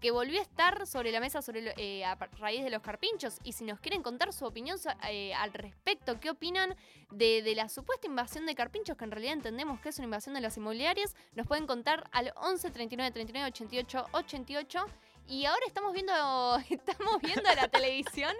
que volvió a estar sobre la mesa sobre eh, a raíz de los carpinchos. Y si nos quieren contar su opinión eh, al respecto, qué opinan de, de la supuesta invasión de carpinchos, que en realidad entendemos que es una invasión de las inmobiliarias, nos pueden contar al 11 39 39 88 88. Y ahora estamos viendo, *laughs* estamos viendo la televisión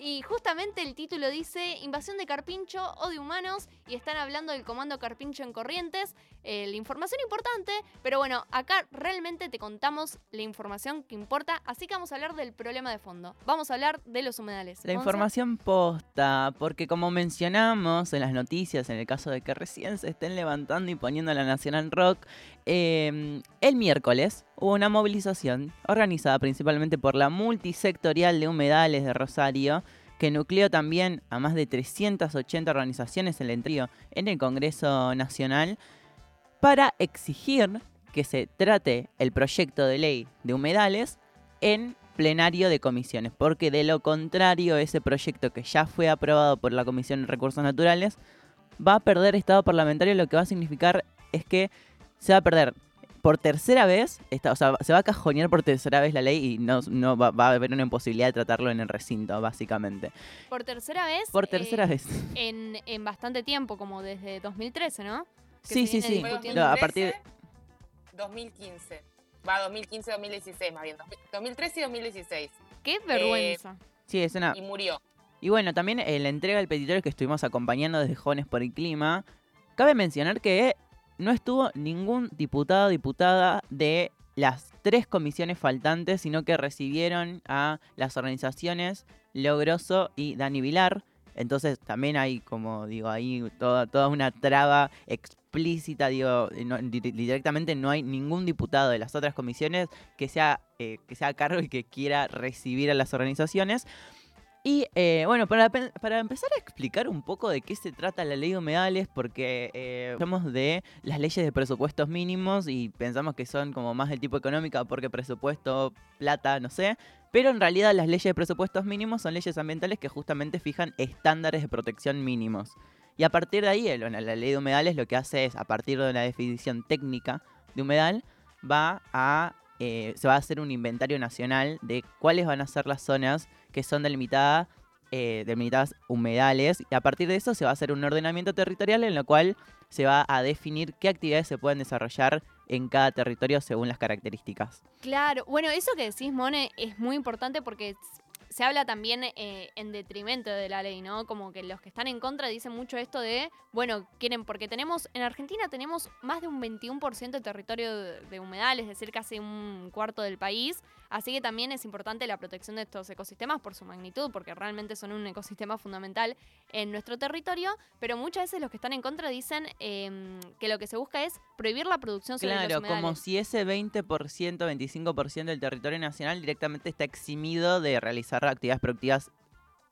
y justamente el título dice Invasión de Carpincho o de humanos y están hablando del comando Carpincho en Corrientes. Eh, la información importante, pero bueno, acá realmente te contamos la información que importa, así que vamos a hablar del problema de fondo. Vamos a hablar de los humedales. La información posta, porque como mencionamos en las noticias, en el caso de que recién se estén levantando y poniendo la Nacional Rock, eh, el miércoles hubo una movilización organizada principalmente por la multisectorial de humedales de Rosario, que nucleó también a más de 380 organizaciones en el trío en el Congreso Nacional para exigir que se trate el proyecto de ley de humedales en plenario de comisiones, porque de lo contrario ese proyecto que ya fue aprobado por la Comisión de Recursos Naturales va a perder estado parlamentario, lo que va a significar es que se va a perder por tercera vez, esta, o sea, se va a cajonear por tercera vez la ley y no, no va, va a haber una imposibilidad de tratarlo en el recinto, básicamente. Por tercera vez. Por tercera eh, vez. En, en bastante tiempo, como desde 2013, ¿no? Que Sí, sí, sí. No, a partir de- 2015. Va, 2015-2016 más bien. 2013 y 2016. Qué vergüenza. Sí, es una... Y murió. Y bueno, también en la entrega del petitorio que estuvimos acompañando desde Jóvenes por el Clima, cabe mencionar que no estuvo ningún diputado diputada de las tres comisiones faltantes, sino que recibieron a las organizaciones Logroso y Dani Vilar. Entonces también hay, como digo, ahí toda, toda una traba explícita, digo, directamente no hay ningún diputado de las otras comisiones que sea, eh, que sea a cargo y que quiera recibir a las organizaciones. Y eh, bueno, para, pe- para empezar a explicar un poco de qué se trata la ley de humedales, porque eh, hablamos de las leyes de presupuestos mínimos y pensamos que son como más del tipo económica porque presupuesto, plata, no sé. Pero en realidad las leyes de presupuestos mínimos son leyes ambientales que justamente fijan estándares de protección mínimos. Y a partir de ahí, la ley de humedales lo que hace es, a partir de una definición técnica de humedal, va a, eh, se va a hacer un inventario nacional de cuáles van a ser las zonas que son delimitadas, eh, delimitadas humedales. Y a partir de eso se va a hacer un ordenamiento territorial en lo cual se va a definir qué actividades se pueden desarrollar en cada territorio según las características. Claro, bueno, eso que decís, Mone, es muy importante porque se habla también eh, en detrimento de la ley, ¿no? Como que los que están en contra dicen mucho esto de, bueno, quieren, porque tenemos, en Argentina tenemos más de un 21% de territorio de, de humedal, es decir, casi un cuarto del país, así que también es importante la protección de estos ecosistemas por su magnitud, porque realmente son un ecosistema fundamental en nuestro territorio, pero muchas veces los que están en contra dicen em, que lo que se busca es prohibir la producción sobre Claro, como si ese 20%, 25% del territorio nacional directamente está eximido de realizar actividades productivas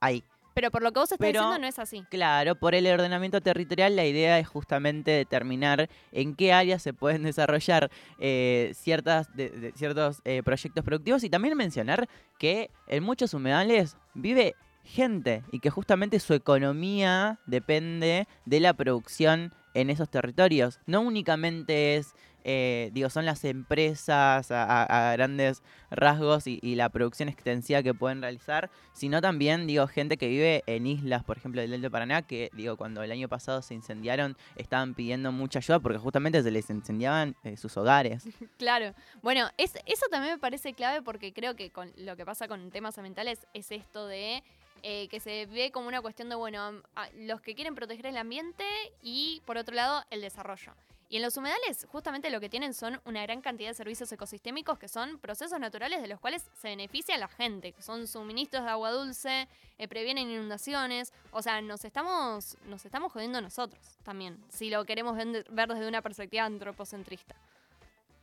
ahí. Pero por lo que vos estás Pero- diciendo no es así. Claro, por el ordenamiento territorial la idea es justamente determinar en qué áreas se pueden *laughs* desarrollar eh, ciertas, de- de- ciertos eh, proyectos productivos y también mencionar que en muchos humedales vive gente y que justamente su economía depende de la producción en esos territorios. No únicamente es, eh, digo, son las empresas a, grandes rasgos y, la producción extensiva que pueden realizar, sino también, digo, gente que vive en islas, por ejemplo, del Delta de Paraná, que, digo, cuando el año pasado se incendiaron, estaban pidiendo mucha ayuda porque justamente se les incendiaban eh, sus hogares. *laughs* Claro. Bueno, es, eso también me parece clave porque creo que con lo que pasa con temas ambientales es esto de eh, que se ve como una cuestión de, bueno, a- los que quieren proteger el ambiente y, por otro lado, el desarrollo. Y en los humedales, justamente lo que tienen son una gran cantidad de servicios ecosistémicos que son procesos naturales de los cuales se beneficia la gente, que son suministros de agua dulce, eh, previenen inundaciones. O sea, nos estamos, nos estamos jodiendo nosotros también, si lo queremos ver desde una perspectiva antropocentrista.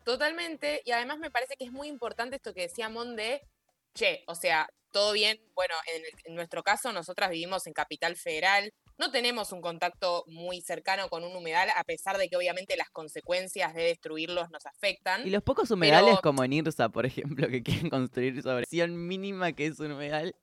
Totalmente, y además me parece que es muy importante esto que decía Mon de, che, o sea, todo bien, bueno, en, en nuestro caso nosotras vivimos en Capital Federal, no tenemos un contacto muy cercano con un humedal, a pesar de que obviamente las consecuencias de destruirlos nos afectan. Y los pocos humedales, Pero- como en Irsa, por ejemplo, que quieren construir sobre mínima que es un humedal,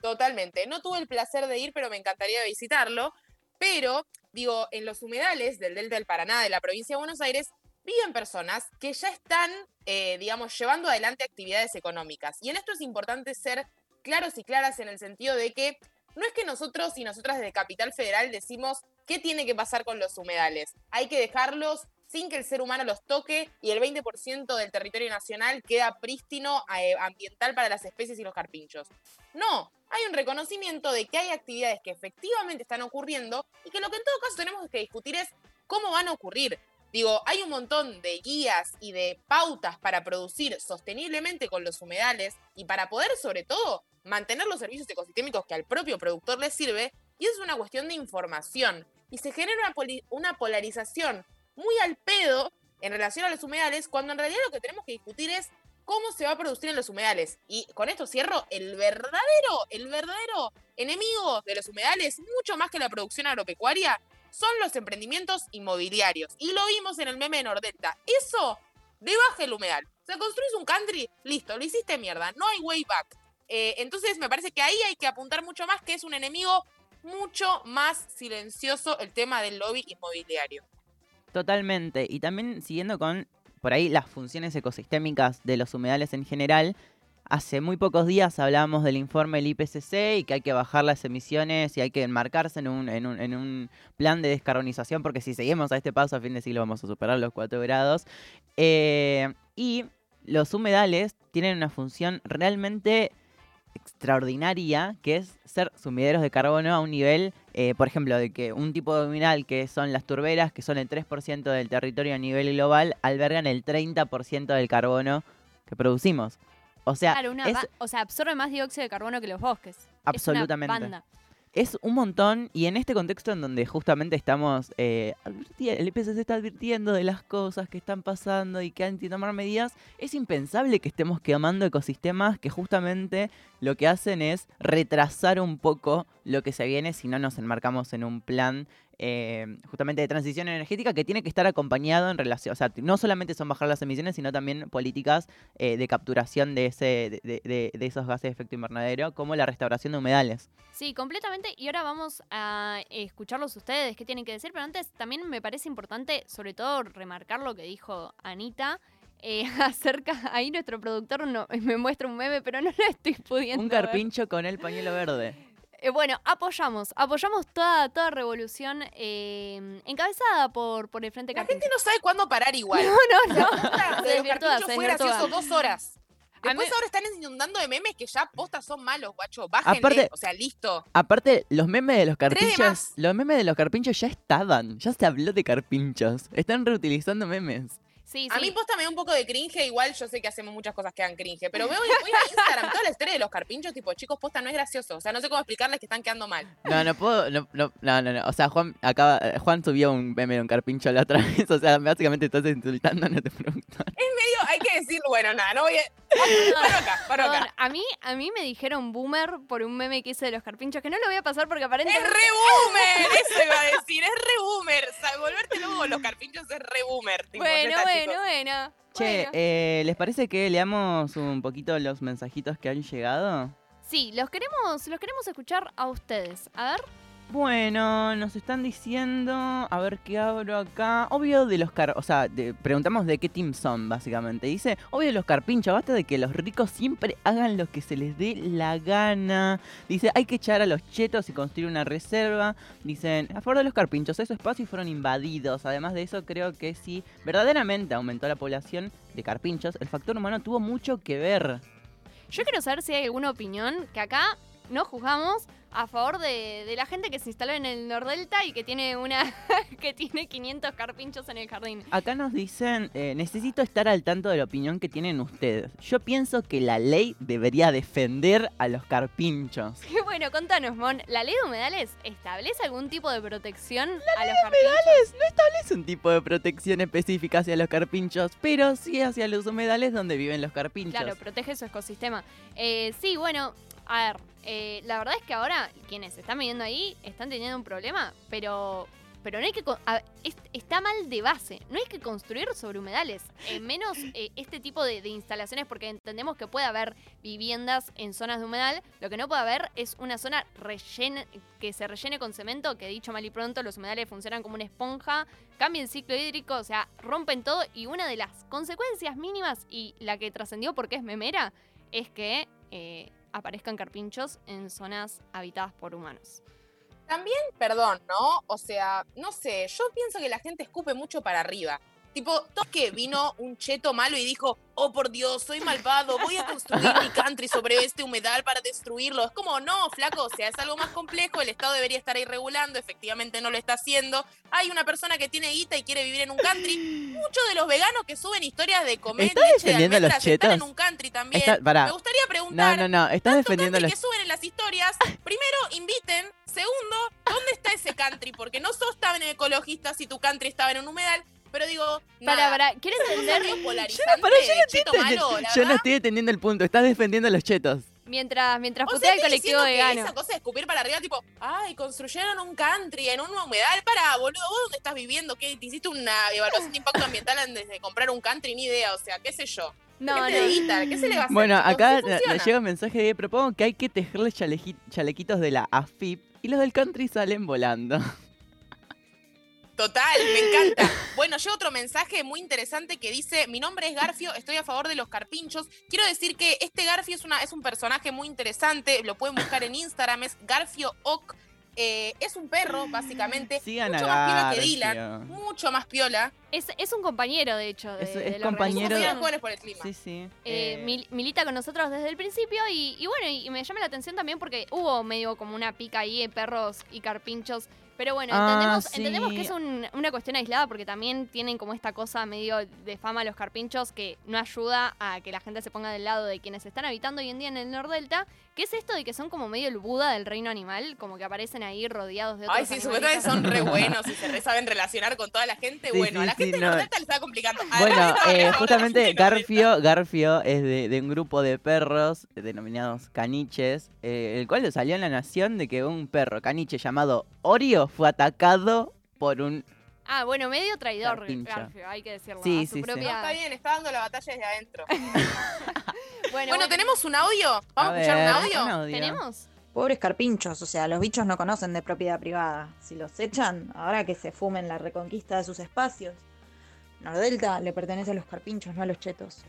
Totalmente. No tuve el placer de ir, pero me encantaría visitarlo. Pero, digo, en los humedales del Delta del Paraná, de la provincia de Buenos Aires, viven personas que ya están, eh, digamos, llevando adelante actividades económicas. Y en esto es importante ser claros y claras en el sentido de que no es que nosotros y nosotras desde Capital Federal decimos qué tiene que pasar con los humedales. Hay que dejarlos sin que el ser humano los toque y el 20% del territorio nacional queda prístino eh, ambiental para las especies y los carpinchos. No, hay un reconocimiento de que hay actividades que efectivamente están ocurriendo y que lo que en todo caso tenemos que discutir es cómo van a ocurrir. Digo, hay un montón de guías y de pautas para producir sosteniblemente con los humedales y para poder, sobre todo, mantener los servicios ecosistémicos que al propio productor le sirve, y es una cuestión de información. Y se genera una, una polarización muy al pedo en relación a los humedales, cuando en realidad lo que tenemos que discutir es cómo se va a producir en los humedales. Y con esto cierro, el verdadero, el verdadero enemigo de los humedales, mucho más que la producción agropecuaria, son los emprendimientos inmobiliarios. Y lo vimos en el meme de Nordelta. Eso, debajo el humedal. O sea, construís un country, listo, lo hiciste mierda, no hay way back. Eh, entonces me parece que ahí hay que apuntar mucho más, que es un enemigo mucho más silencioso el tema del lobby inmobiliario. Totalmente. Y también siguiendo con por ahí las funciones ecosistémicas de los humedales en general. Hace muy pocos días hablábamos del informe del IPCC y que hay que bajar las emisiones y hay que enmarcarse en un, plan de descarbonización porque si seguimos a este paso a fin de siglo vamos a superar los 4 grados. Eh, y los humedales tienen una función realmente extraordinaria que es ser sumideros de carbono a un nivel, eh, por ejemplo, de que un tipo de mineral que son las turberas, que son el 3% del territorio a nivel global, albergan el 30% del carbono que producimos. O sea, Claro, una es ba- o sea, absorbe más dióxido de carbono que los bosques. Absolutamente. Es una banda. Es un montón y en este contexto en donde justamente estamos, eh, el IPCC está advirtiendo de las cosas que están pasando y que hay que tomar medidas, es impensable que estemos quemando ecosistemas que justamente lo que hacen es retrasar un poco lo que se viene si no nos enmarcamos en un plan eh, justamente de transición energética que tiene que estar acompañado en relación, o sea, no solamente son bajar las emisiones, sino también políticas eh, de capturación de, ese, de, de- esos gases de efecto invernadero, como la restauración de humedales. Sí, completamente. Y ahora vamos a escucharlos ustedes, qué tienen que decir. Pero antes también me parece importante, sobre todo, remarcar lo que dijo Anita. eh, *laughs* acerca, ahí nuestro productor no, me muestra un meme, pero no lo estoy pudiendo. Un ver. carpincho con el pañuelo verde. Eh, bueno, apoyamos, apoyamos toda, toda revolución eh, encabezada por, por el Frente La gente no sabe cuándo parar igual. *laughs* No, no, no. *laughs* Se de los desvirtúa, carpinchos se fue desvirtúa. gracioso dos horas. A Después mí- ahora están inundando de memes que ya postas son malos, guacho. Bájenle, Aparte- o sea, listo. Aparte, los memes de los carpinchos, los memes de los carpinchos ya estaban, ya se habló de carpinchos. Están reutilizando memes. Sí, A mí posta me da un poco de cringe, igual yo sé que hacemos muchas cosas que dan cringe, pero veo *laughs* voy a Instagram toda la historia de los carpinchos, tipo, chicos, posta no es gracioso. O sea, no sé cómo explicarles que están quedando mal. No, no puedo, no, no, no. O sea, Juan acaba, Juan subió un meme de un carpincho la otra *laughs* vez. O sea, básicamente estás insultando a nuestro productor. Es medio, hay que decir, bueno, nada, no voy a. Paro acá, paro Perdón, acá. a mí, a mí me dijeron boomer por un meme que hice de los carpinchos, que no lo voy a pasar porque aparentemente... ¡Es re boomer! Eso iba a decir, es re boomer. O sea, volverte luego los carpinchos es re boomer. tipo, Bueno, está, bueno, bueno. Che, bueno. eh, ¿les parece que leamos un poquito los mensajitos que han llegado? Sí, los queremos, los queremos escuchar a ustedes. A ver. Bueno, nos están diciendo, a ver qué abro acá. Obvio de los car, o sea, preguntamos de qué team son, básicamente. Dice, obvio de los carpinchos, basta de que los ricos siempre hagan lo que se les dé la gana. Dice, hay que echar a los chetos y construir una reserva. Dicen, a favor de los carpinchos, esos espacios fueron invadidos. Además de eso, creo que si verdaderamente aumentó la población de carpinchos, el factor humano tuvo mucho que ver. Yo quiero saber si hay alguna opinión que acá no juzgamos a favor de, de la gente que se instaló en el Nordelta y que tiene una *laughs* que tiene 500 carpinchos en el jardín. Acá nos dicen, eh, necesito estar al tanto de la opinión que tienen ustedes. Yo pienso que la ley debería defender a los carpinchos. Qué *laughs* bueno, contanos, Mon. ¿La ley de humedales establece algún tipo de protección a los de carpinchos? humedales no establece un tipo de protección específica hacia los carpinchos, pero sí hacia los humedales donde viven los carpinchos. Claro, protege su ecosistema. Eh, sí, bueno, a ver, eh, la verdad es que ahora quienes están viviendo ahí están teniendo un problema, pero, pero no hay que... está mal de base, no hay que construir sobre humedales, eh, menos este tipo de, instalaciones porque entendemos que puede haber viviendas en zonas de humedal, lo que no puede haber es una zona que se rellene con cemento, que dicho mal y pronto los humedales funcionan como una esponja, cambia el ciclo hídrico, o sea, rompen todo y una de las consecuencias mínimas y la que trascendió porque es memera es que eh, aparezcan carpinchos en zonas habitadas por humanos. También, perdón, ¿no? O sea, no sé, yo pienso que la gente escupe mucho para arriba. Tipo, que vino un cheto malo y dijo, oh por Dios, soy malvado, voy a construir mi country sobre este humedal para destruirlo. Es como, no, flaco, o sea, es algo más complejo, el Estado debería estar ahí regulando, efectivamente no lo está haciendo. Hay una persona que tiene guita y quiere vivir en un country. Muchos de los veganos que suben historias de comer ¿Estás leche de defendiendo a los almendras están en chetos? un country también. Está-. Me gustaría No, preguntar, no, no, estás defendiendo los... que suben en las historias, primero inviten, segundo, ¿dónde está ese country? Porque no sos tan ecologista si tu country estaba en un humedal. Pero digo, Para, nada, para, cosa entender- yo no estoy malo, yo no estoy entendiendo el punto. Estás defendiendo a los chetos. Mientras, mientras O putea sea, el colectivo vegano. esa cosa de escupir para arriba, tipo, ay, construyeron un country en un humedal. Para, boludo, ¿vos dónde estás viviendo? ¿Qué? ¿Te hiciste una evaluación de impacto ambiental antes de comprar un country? Ni idea, o sea, qué sé yo. No, no. ¿qué se le va a hacer? Bueno, acá Sí le llega un mensaje de propongo que hay que tejerles chaleji- chalequitos de la AFIP y los del country salen volando. Total, me encanta. Bueno, llega otro mensaje muy interesante que dice, mi nombre es Garfio, estoy a favor de los carpinchos. Quiero decir que este Garfio es, una, es un personaje muy interesante, lo pueden buscar en Instagram, es Garfio Oc. Eh, es un perro, básicamente, Sigan mucho más piola que. Dylan, mucho más piola. Es, es un compañero, de hecho. De, Es- de es la compañero- jóvenes por el clima. Sí, sí. Eh, Eh, mil- milita con nosotros desde el principio y, y bueno, y me llama la atención también porque hubo medio como una pica ahí de perros y carpinchos. Pero bueno, Ah, entendemos, sí. entendemos que es un- una cuestión aislada porque también tienen como esta cosa medio de fama los carpinchos que no ayuda a que la gente se ponga del lado de quienes están habitando hoy en día en el Nordelta. que es esto de que son como medio el Buda del reino animal? Como que aparecen ahí rodeados de otros Ay, sí, supuestamente son re *laughs* buenos y se re saben relacionar con toda la gente. Sí, bueno, a sí, la sí, gente de no. Nordelta le está complicando. A la Bueno, eh, justamente Garfio, Garfio es de, de un grupo de perros denominados caniches, eh, el cual salió en la nación de que un perro caniche llamado Fue atacado por un... Ah, bueno, medio traidor, Carpincho. Garfio, hay que decirlo. Sí, a su sí, sí. propia... No, está bien, está dando la batalla desde adentro. *laughs* *laughs* Bueno, bueno, ¿tenemos un audio? ¿Vamos a, A escuchar ver, un audio? un audio. ¿Tenemos? Pobres carpinchos, o sea, los bichos no conocen de propiedad privada. Si los echan, ahora que se fumen la reconquista de sus espacios. Nordelta le pertenece a los carpinchos, no a los chetos.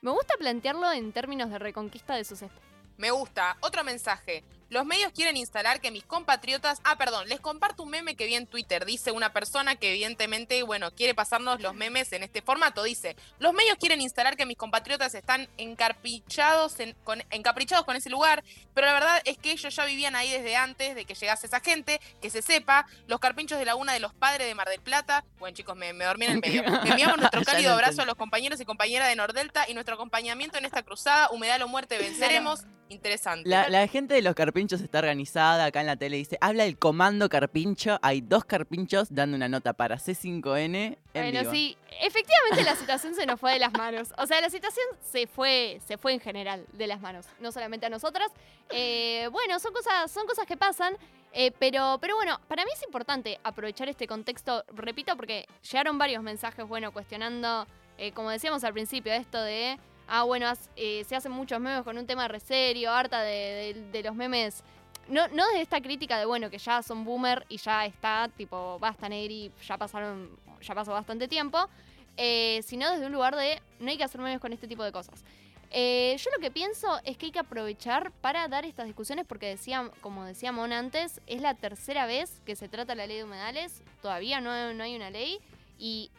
Me gusta plantearlo en términos de reconquista de sus espacios. Me gusta. Otro mensaje. Los medios quieren instalar que mis compatriotas. Ah, perdón, les comparto un meme que vi en Twitter. Dice una persona que, evidentemente, bueno, quiere pasarnos los memes en este formato. Dice: Los medios quieren instalar que mis compatriotas están encarpichados en- con, encaprichados con ese lugar. Pero la verdad es que ellos ya vivían ahí desde antes de que llegase esa gente. Que se sepa, los carpinchos de Laguna de los Padres de Mar del Plata. Bueno, chicos, me, me dormí en el medio. *laughs* Enviamos nuestro *laughs* cálido abrazo a los compañeros y compañeras de Nordelta y nuestro acompañamiento en esta cruzada. Humedad o muerte venceremos. Interesante. La, la gente de los carpinchos está organizada, acá en la tele dice, habla el comando carpincho, hay dos carpinchos dando una nota para C5N en Bueno, vivo. sí, efectivamente la situación se nos fue de las manos. O sea, la situación se fue, se fue en general de las manos, no solamente a nosotras. Eh, bueno, son cosas, son cosas que pasan. eh, pero, pero bueno, para mí es importante aprovechar este contexto, repito, porque llegaron varios mensajes, bueno, cuestionando, eh, como decíamos al principio, esto de, ah, bueno, eh, se hacen muchos memes con un tema re serio, harta de, los memes. No, no de esta crítica de, bueno, que ya son boomer y ya está, tipo, basta Negri, ya pasaron, ya pasó bastante tiempo, eh, sino desde un lugar de, no hay que hacer memes con este tipo de cosas. Eh, yo lo que pienso es que hay que aprovechar para dar estas discusiones porque decía, como decía Mon antes, es la tercera vez que se trata la ley de humedales, todavía no, no hay una ley y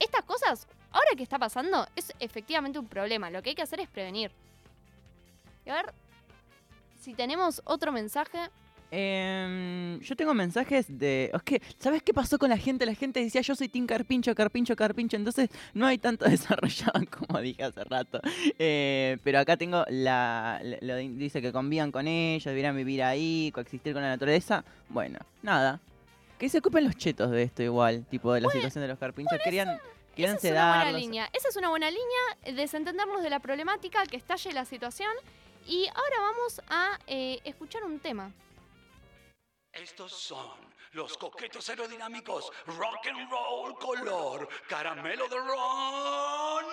estas cosas, ahora que está pasando, es efectivamente un problema, lo que hay que hacer es prevenir. Y a ver si tenemos otro mensaje. Em, yo tengo mensajes de... Es que, ¿sabes qué pasó con la gente? La gente decía, yo soy Team Carpincho, Carpincho, Carpincho. Entonces no hay tanto *laughs* desarrollado como dije hace rato. Eh, pero acá tengo la... lo dice que convían con ellos, deberían vivir ahí, coexistir con la naturaleza. Bueno, nada. Que se ocupen los chetos de esto igual, tipo de la situación de los carpinchos. Querían, Esa es una buena línea. Esa es una buena línea, eh, desentendernos de la problemática, que estalle la situación. Y ahora vamos a eh, escuchar un tema. Estos son los coquetos aerodinámicos Rock and Roll color caramelo de ron.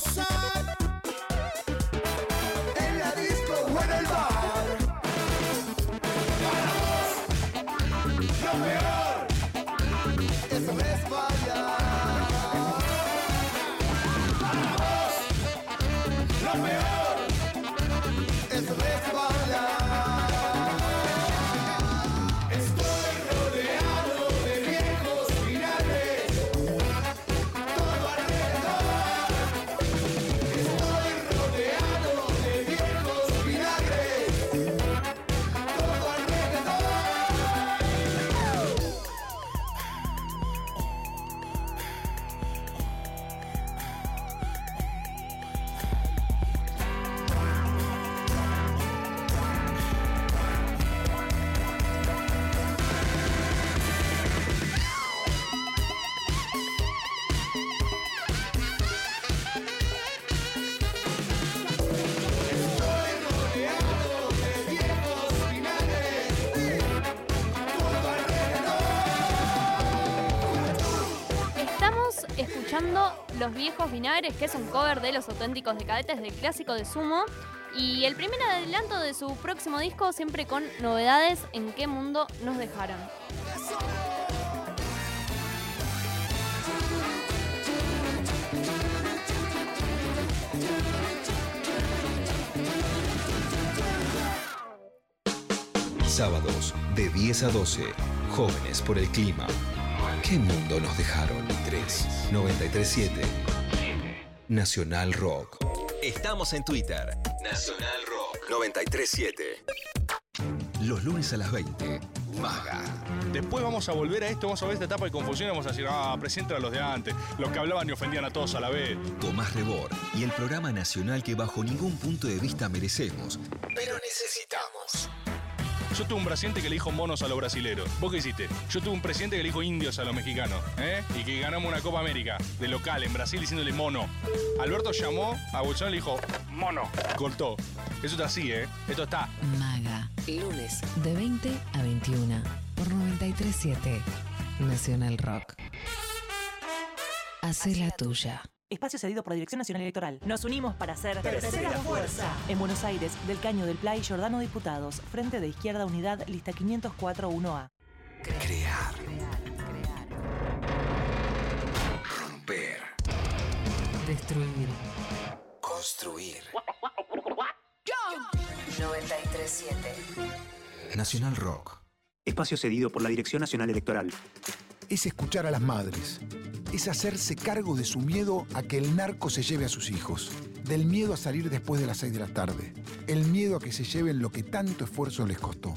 corazón. Viejos Vinagres, que es un cover de Los Auténticos Decadetes del clásico de Sumo. Y el primer adelanto de su próximo disco, siempre con novedades en qué mundo nos dejaron. Sábados de 10 a 12. Jóvenes por el clima. ¿Qué mundo nos dejaron? 3 937 Nacional Rock. Estamos en Twitter. Nacional Rock 937. Los lunes a las 20. Maga. Después vamos a volver a esto, vamos a ver esta etapa de confusión y vamos a decir, ah, presenten a los de antes, los que hablaban y ofendían a todos a la vez. Tomás Rebor y el programa nacional que bajo ningún punto de vista merecemos, pero necesitamos. Yo tuve un presidente que le dijo monos a los brasileros. ¿Vos qué hiciste? Yo tuve un presidente que le dijo indios a los mexicanos, ¿eh? Y que ganamos una Copa América de local en Brasil diciéndole mono. Alberto llamó a Bolsonaro y le dijo mono. Cortó. Eso está así, ¿eh? Esto está. Maga. Lunes de 20 a 21 por 937 Nacional Rock. Hacé la tuya. Espacio cedido por la Dirección Nacional Electoral. Nos unimos para hacer Tercera fuerza. En Buenos Aires, del Caño del Play, Jordano Diputados, Frente de Izquierda Unidad, lista 504-1A. Crear. Romper. Destruir. Construir. 937 Nacional Rock. Espacio cedido por la Dirección Nacional Electoral. Es escuchar a las madres. Es hacerse cargo de su miedo a que el narco se lleve a sus hijos. Del miedo a salir después de las 6 de la tarde. El miedo a que se lleven lo que tanto esfuerzo les costó.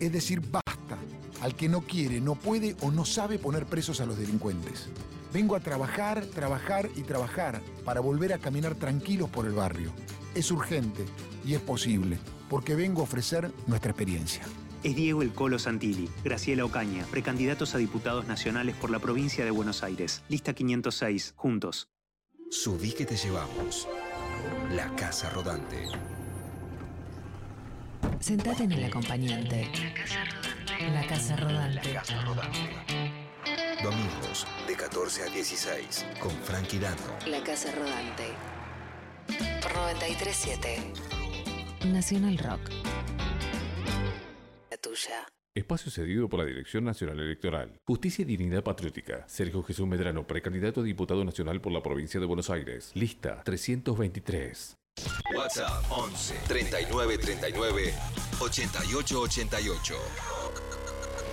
Es decir, basta al que no quiere, no puede o no sabe poner presos a los delincuentes. Vengo a trabajar, trabajar y trabajar para volver a caminar tranquilos por el barrio. Es urgente y es posible, porque vengo a ofrecer nuestra experiencia. Es Diego El Colo Santilli, Graciela Ocaña, precandidatos a diputados nacionales por la provincia de Buenos Aires. Lista 506, juntos. Subí que te llevamos. La Casa Rodante. Sentate en el acompañante. La Casa Rodante. Domingos de 14 a 16 con Frankie Dano. La Casa Rodante. Por 937 Nacional Rock. Tuya. Espacio cedido por la Dirección Nacional Electoral. Justicia y Dignidad Patriótica. Sergio Jesús Medrano, precandidato a diputado nacional por la provincia de Buenos Aires. Lista 323. WhatsApp 11 39 39 88 88.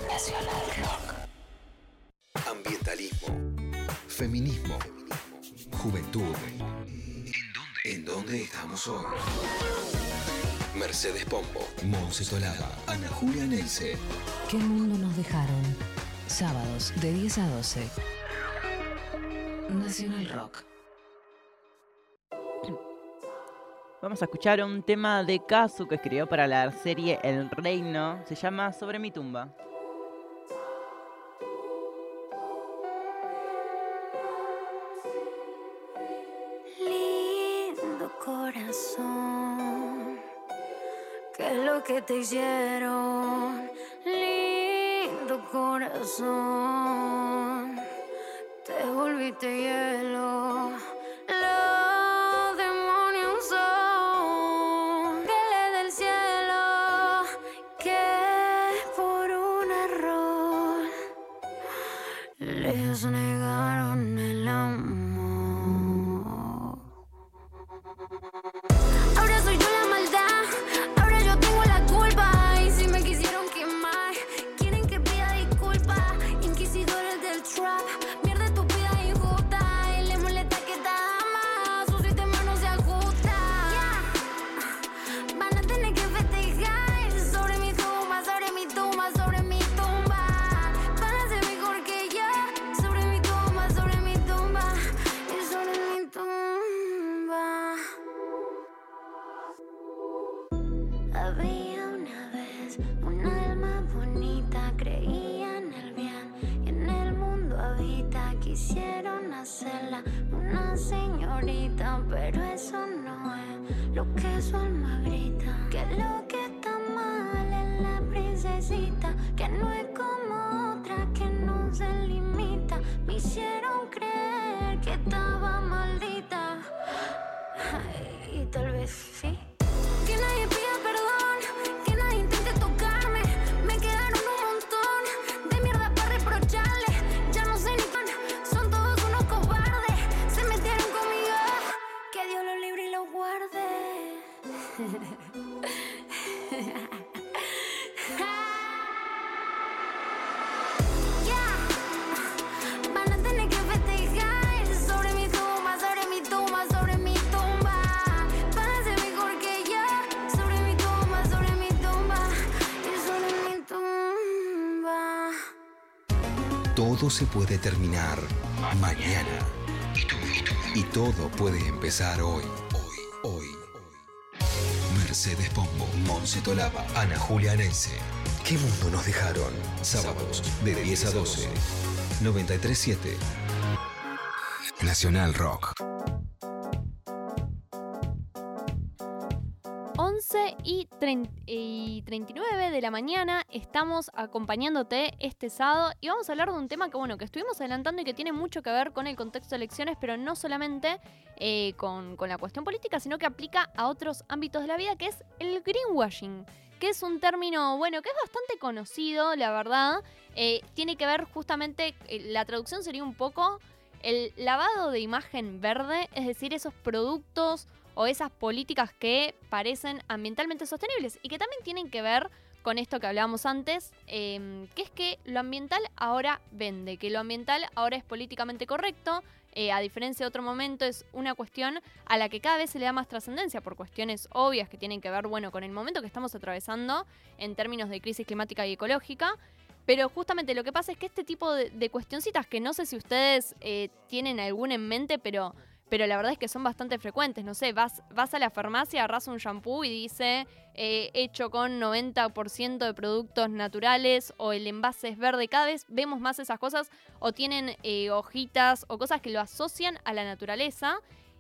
Nacional Rock. Ambientalismo. Feminismo. Juventud. ¿En dónde? ¿En dónde estamos hoy? Mercedes Pombo, Monse Solada, Ana Julia Neise. ¿Qué mundo nos dejaron? Sábados de 10 a 12. Nacional Rock. Vamos a escuchar un tema de Kazu que escribió para la serie El Reino. Se llama Sobre mi tumba. Que te hicieron? Lindo corazón, te volviste hielo. Ay, se puede terminar mañana. Y todo puede empezar hoy. Hoy, hoy. Mercedes Pombo, Monse Tolaba, Ana Julia Anense. ¿Qué mundo nos dejaron? Sábados de 10 a 12. 937 Nacional Rock. 11 y, trein- y 39 de la mañana estamos acompañándote este sábado y vamos a hablar de un tema que bueno que estuvimos adelantando y que tiene mucho que ver con el contexto de elecciones, pero no solamente eh, con, con la cuestión política, sino que aplica a otros ámbitos de la vida, que es el greenwashing, que es un término, bueno, que es bastante conocido, la verdad. Eh, tiene que ver justamente, eh, la traducción sería un poco el lavado de imagen verde, es decir, esos productos o esas políticas que parecen ambientalmente sostenibles y que también tienen que ver con esto que hablábamos antes, eh, que es que lo ambiental ahora vende, que lo ambiental ahora es políticamente correcto, eh, a diferencia de otro momento, es una cuestión a la que cada vez se le da más trascendencia por cuestiones obvias que tienen que ver, bueno, con el momento que estamos atravesando en términos de crisis climática y ecológica. Pero justamente lo que pasa es que este tipo de, de cuestioncitas, que no sé si ustedes eh, tienen alguna en mente, pero, pero la verdad es que son bastante frecuentes. No sé, vas, vas a la farmacia, agarras un shampoo y dice eh, hecho con 90% de productos naturales o el envase es verde. Cada vez vemos más esas cosas o tienen eh, hojitas o cosas que lo asocian a la naturaleza.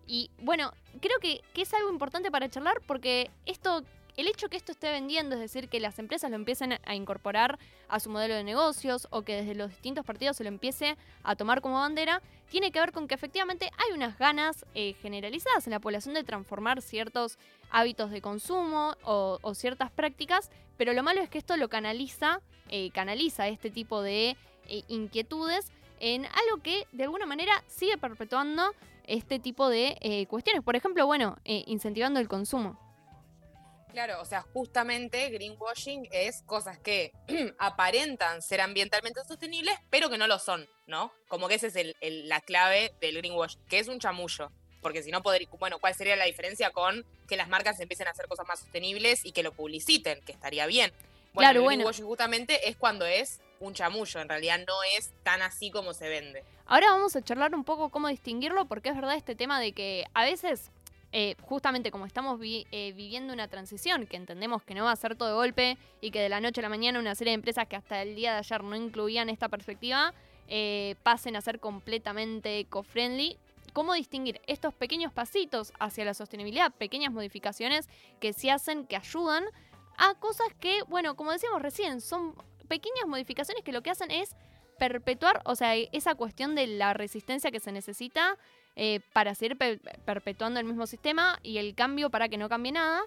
Y bueno, creo que, que es algo importante para charlar porque esto el hecho que esto esté vendiendo, es decir, que las empresas lo empiecen a incorporar a su modelo de negocios o que desde los distintos partidos se lo empiece a tomar como bandera, tiene que ver con que efectivamente hay unas ganas eh, generalizadas en la población de transformar ciertos hábitos de consumo o, ciertas prácticas, pero lo malo es que esto lo canaliza, eh, canaliza este tipo de eh, inquietudes en algo que de alguna manera sigue perpetuando este tipo de eh, cuestiones. Por ejemplo, bueno, incentivando el consumo. Claro, o sea, justamente greenwashing es cosas que *clears throat* aparentan ser ambientalmente sostenibles, pero que no lo son, ¿no? Como que esa es el- el- la clave del greenwashing, que es un chamullo. Porque si no, podría, bueno, ¿cuál sería la diferencia con que las marcas empiecen a hacer cosas más sostenibles y que lo publiciten? Que estaría bien. Bueno, Claro, el bueno. greenwashing justamente es cuando es un chamullo, en realidad no es tan así como se vende. Ahora vamos a charlar un poco cómo distinguirlo, porque es verdad este tema de que a veces, eh, justamente como estamos eh, viviendo una transición, que entendemos que no va a ser todo de golpe y que de la noche a la mañana una serie de empresas que hasta el día de ayer no incluían esta perspectiva, eh, pasen a ser completamente eco-friendly. ¿Cómo distinguir estos pequeños pasitos hacia la sostenibilidad, pequeñas modificaciones que se hacen, que ayudan a cosas que, bueno, como decíamos recién, son pequeñas modificaciones que lo que hacen es perpetuar, o sea, esa cuestión de la resistencia que se necesita eh, para seguir pe- perpetuando el mismo sistema y el cambio para que no cambie nada.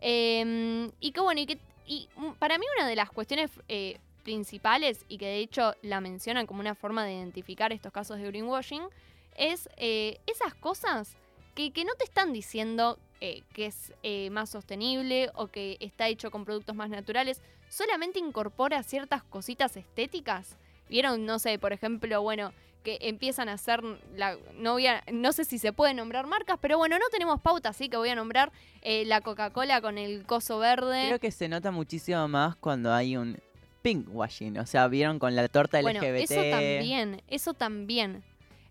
Eh, y que bueno, y que y para mí una de las cuestiones eh, principales, y que de hecho la mencionan como una forma de identificar estos casos de greenwashing, es eh, esas cosas que, que no te están diciendo que es más sostenible o que está hecho con productos más naturales, solamente incorpora ciertas cositas estéticas. Vieron, no sé, por ejemplo, bueno, que empiezan a hacer la no voy a- no sé si se puede nombrar marcas, pero bueno, no tenemos pauta, así que voy a nombrar eh, la Coca-Cola con el coso verde. Creo que se nota muchísimo más cuando hay un pinkwashing. O sea, vieron con la torta Bueno, LGBT. eso también, eso también.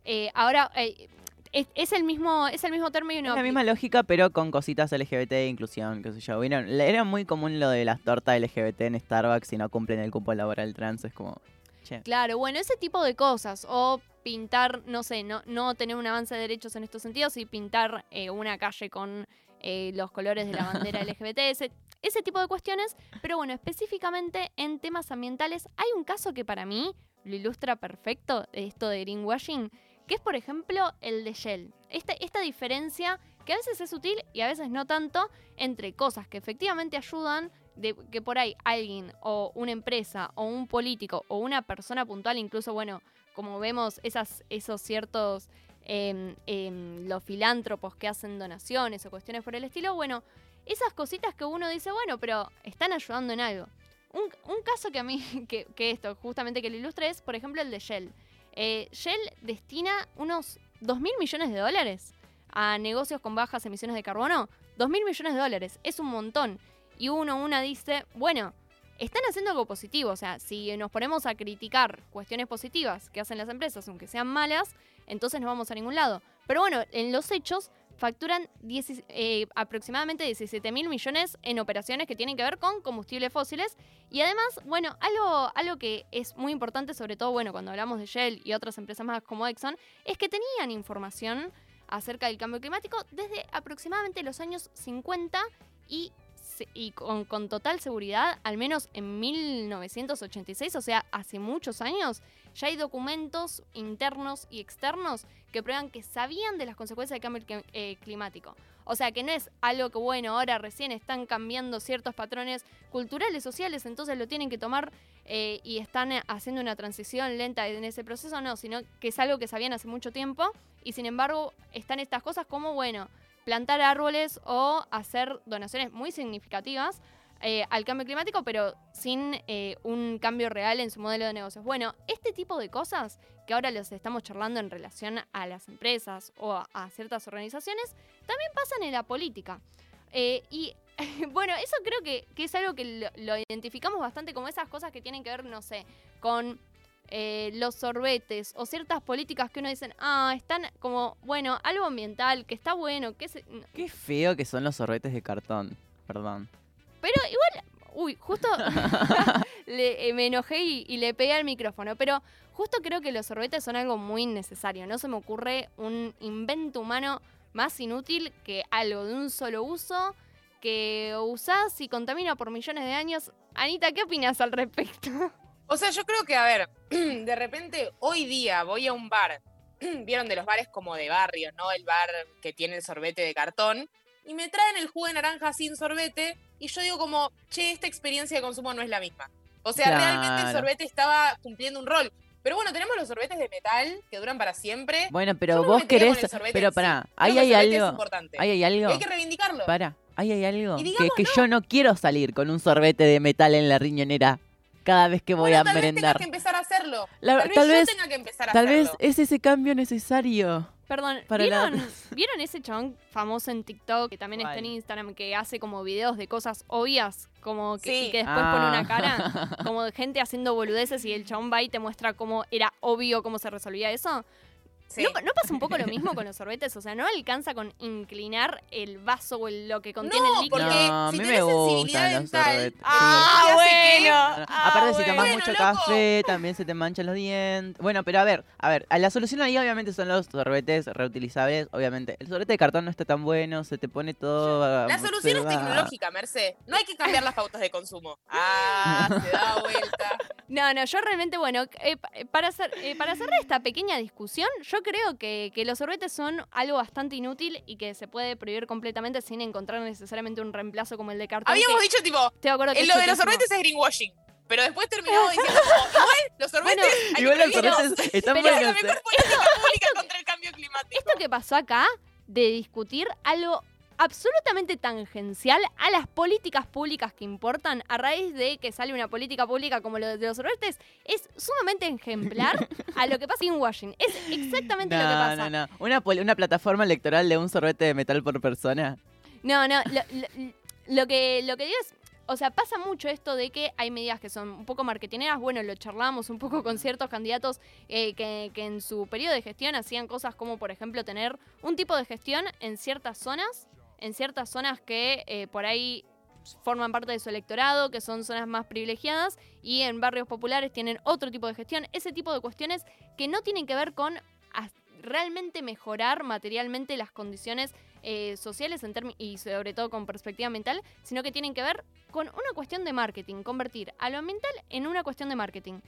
Eh, ahora eh, es, es el mismo es el mismo término. Es la misma lógica, pero con cositas LGBT e inclusión, qué sé yo. ¿Vieron? Era muy común lo de las tortas LGBT en Starbucks si no cumplen el cupo laboral trans. Es como, che. Claro, bueno, ese tipo de cosas. O pintar, no sé, no, no tener un avance de derechos en estos sentidos y pintar eh, una calle con eh, los colores de la bandera *laughs* LGBT, ese, ese tipo de cuestiones. Pero bueno, específicamente en temas ambientales, hay un caso que para mí lo ilustra perfecto, esto de greenwashing, que es por ejemplo el de Shell. Esta, esta diferencia que a veces es útil y a veces no tanto, entre cosas que efectivamente ayudan, de que por ahí alguien o una empresa o un político o una persona puntual, incluso, bueno, como vemos esas, esos ciertos, em, los filántropos que hacen donaciones o cuestiones por el estilo, bueno, esas cositas que uno dice, bueno, pero están ayudando en algo. Un, un caso que a mí, *laughs* que, que esto, justamente que lo ilustra es, por ejemplo, el de Shell. Eh, Shell destina unos 2 mil millones de dólares a negocios con bajas emisiones de carbono. 2 mil millones de dólares, es un montón. Y uno, una dice, bueno, están haciendo algo positivo. O sea, si nos ponemos a criticar cuestiones positivas que hacen las empresas, aunque sean malas, entonces no vamos a ningún lado. Pero bueno, en los hechos facturan 10 eh, aproximadamente 17 mil millones en operaciones que tienen que ver con combustibles fósiles. Y además, bueno, algo, algo que es muy importante, sobre todo, bueno, cuando hablamos de Shell y otras empresas más como Exxon, es que tenían información acerca del cambio climático desde aproximadamente los años 50 y, y con, con total seguridad, al menos en 1986, o sea, hace muchos años, ya hay documentos internos y externos que prueban que sabían de las consecuencias del cambio eh, climático. O sea, que no es algo que, bueno, ahora recién están cambiando ciertos patrones culturales, sociales, entonces lo tienen que tomar eh, y están eh, haciendo una transición lenta en ese proceso, no, sino que es algo que sabían hace mucho tiempo y sin embargo están estas cosas como, bueno, plantar árboles o hacer donaciones muy significativas eh, al cambio climático, pero sin eh, un cambio real en su modelo de negocios. Bueno, este tipo de cosas que ahora los estamos charlando en relación a las empresas o a, ciertas organizaciones, también pasan en la política. Eh, y *laughs* bueno, eso creo que, que es algo que lo, lo identificamos bastante como esas cosas que tienen que ver, no sé, con eh, los sorbetes o ciertas políticas que uno dicen, ah, están como, bueno, algo ambiental, que está bueno, que se... Qué feo que son los sorbetes de cartón. Perdón. Pero igual, uy, justo *laughs* le- eh, me enojé y, y le pegué al micrófono, pero justo creo que los sorbetes son algo muy necesario. No se me ocurre un invento humano más inútil que algo de un solo uso que usás y contamina por millones de años. Anita, ¿qué opinas al respecto? *laughs* O sea, yo creo que, a ver, *clears throat* de repente hoy día voy a un bar, *clears throat* vieron de los bares como de barrio, ¿no? El bar que tiene el sorbete de cartón, y me traen el jugo de naranja sin sorbete, y yo digo como, che, esta experiencia de consumo no es la misma. O sea, realmente el sorbete estaba cumpliendo un rol. Pero bueno, tenemos los sorbetes de metal que duran para siempre. Bueno, pero no vos querés. Pero sí. pará, ahí hay es algo. importante. Ahí hay algo. Y hay que reivindicarlo. Pará, ahí hay algo. Que, que yo no quiero salir con un sorbete de metal en la riñonera cada vez que voy Bueno, a tal vez merendar. que empezar a hacerlo. La- tal vez tal yo vez- tenga que empezar a Tal vez hacerlo. es ese cambio necesario. Perdón, Para la- ¿vieron, *laughs* ¿vieron ese chabón famoso en TikTok que también está en. Instagram que hace como videos de cosas obvias como que, y Sí. que después pone una Ah. cara *laughs* como de gente haciendo boludeces y el chabón va y te muestra cómo era obvio cómo se resolvía eso? Sí. ¿No, no pasa un poco lo mismo con los sorbetes? O sea, ¿no alcanza con inclinar el vaso o el- lo que contiene No, el líquido? porque No, a si mí tenés me sensibilidad gustan los dental, sorbetes. Ah, sí. bueno. Ah, Aparte, si tomas mucho Bueno, café, también se te manchan los dientes. Bueno, pero a ver, a ver, a la solución ahí obviamente son los sorbetes reutilizables. Obviamente, el sorbete de cartón no está tan bueno, se te pone todo. La solución es tecnológica, Merce. No hay que cambiar las pautas de consumo. Ah, se da vuelta. No, no, yo realmente, bueno, eh, eh, para, hacer, eh, para cerrar esta pequeña discusión, yo creo que, que los sorbetes son algo bastante inútil y que se puede prohibir completamente sin encontrar necesariamente un reemplazo como el de cartón. Habíamos que dicho, tipo, de acuerdo que lo de los sorbetes es greenwashing. Pero después terminamos diciendo, como, *laughs* igual, los sorbetes hay que Igual los sorbetes están Pero- la mejor eh. política pública contra el cambio climático. Esto que pasó acá, de discutir algo absolutamente tangencial a las políticas públicas que importan a raíz de que sale una política pública como lo de los sorbetes, es sumamente ejemplar a lo que pasa en Washington. Es exactamente lo que pasa. no, no. Una, una plataforma electoral de un sorbete de metal por persona. No, no, lo, lo- lo que, lo que digo es, o sea, pasa mucho esto de que hay medidas que son un poco marketineras, bueno, lo charlamos un poco con ciertos candidatos eh, que, que en su periodo de gestión hacían cosas como, por ejemplo, tener un tipo de gestión en ciertas zonas, en ciertas zonas que eh, por ahí forman parte de su electorado, que son zonas más privilegiadas, y en barrios populares tienen otro tipo de gestión, ese tipo de cuestiones que no tienen que ver con realmente mejorar materialmente las condiciones eh, sociales en y sobre todo con perspectiva ambiental, sino que tienen que ver con una cuestión de marketing, convertir a lo ambiental en una cuestión de marketing.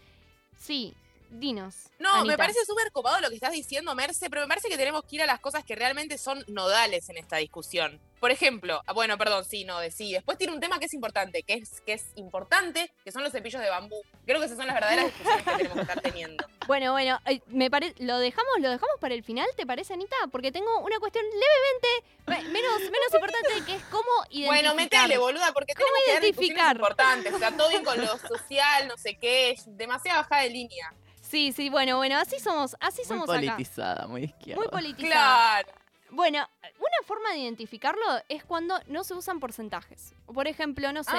Sí, dinos. No, me parece súper copado lo que estás diciendo, Merce, pero me parece que tenemos que ir a las cosas que realmente son nodales en esta discusión. Por ejemplo, ah, bueno, perdón, sí, no, de sí. Después tiene un tema que es importante, que es, que es importante, que son los cepillos de bambú. Creo que esas son las verdaderas *laughs* discusiones que tenemos que estar teniendo. Bueno, bueno, eh, me pare... ¿lo dejamos lo dejamos para el final, te parece, Anita? Porque tengo una cuestión levemente me- menos, menos importante que es cómo identificar. Bueno, metele, boluda, porque ¿Cómo tenemos que dar identificar? importantes. O sea, todo bien con lo social, no sé qué, es demasiada bajada de línea. Sí, sí, bueno, bueno, así somos, así Muy somos acá. politizada, muy izquierda. Muy politizada. Claro. Bueno, una forma de identificarlo es cuando no se usan porcentajes. Por ejemplo, no sé,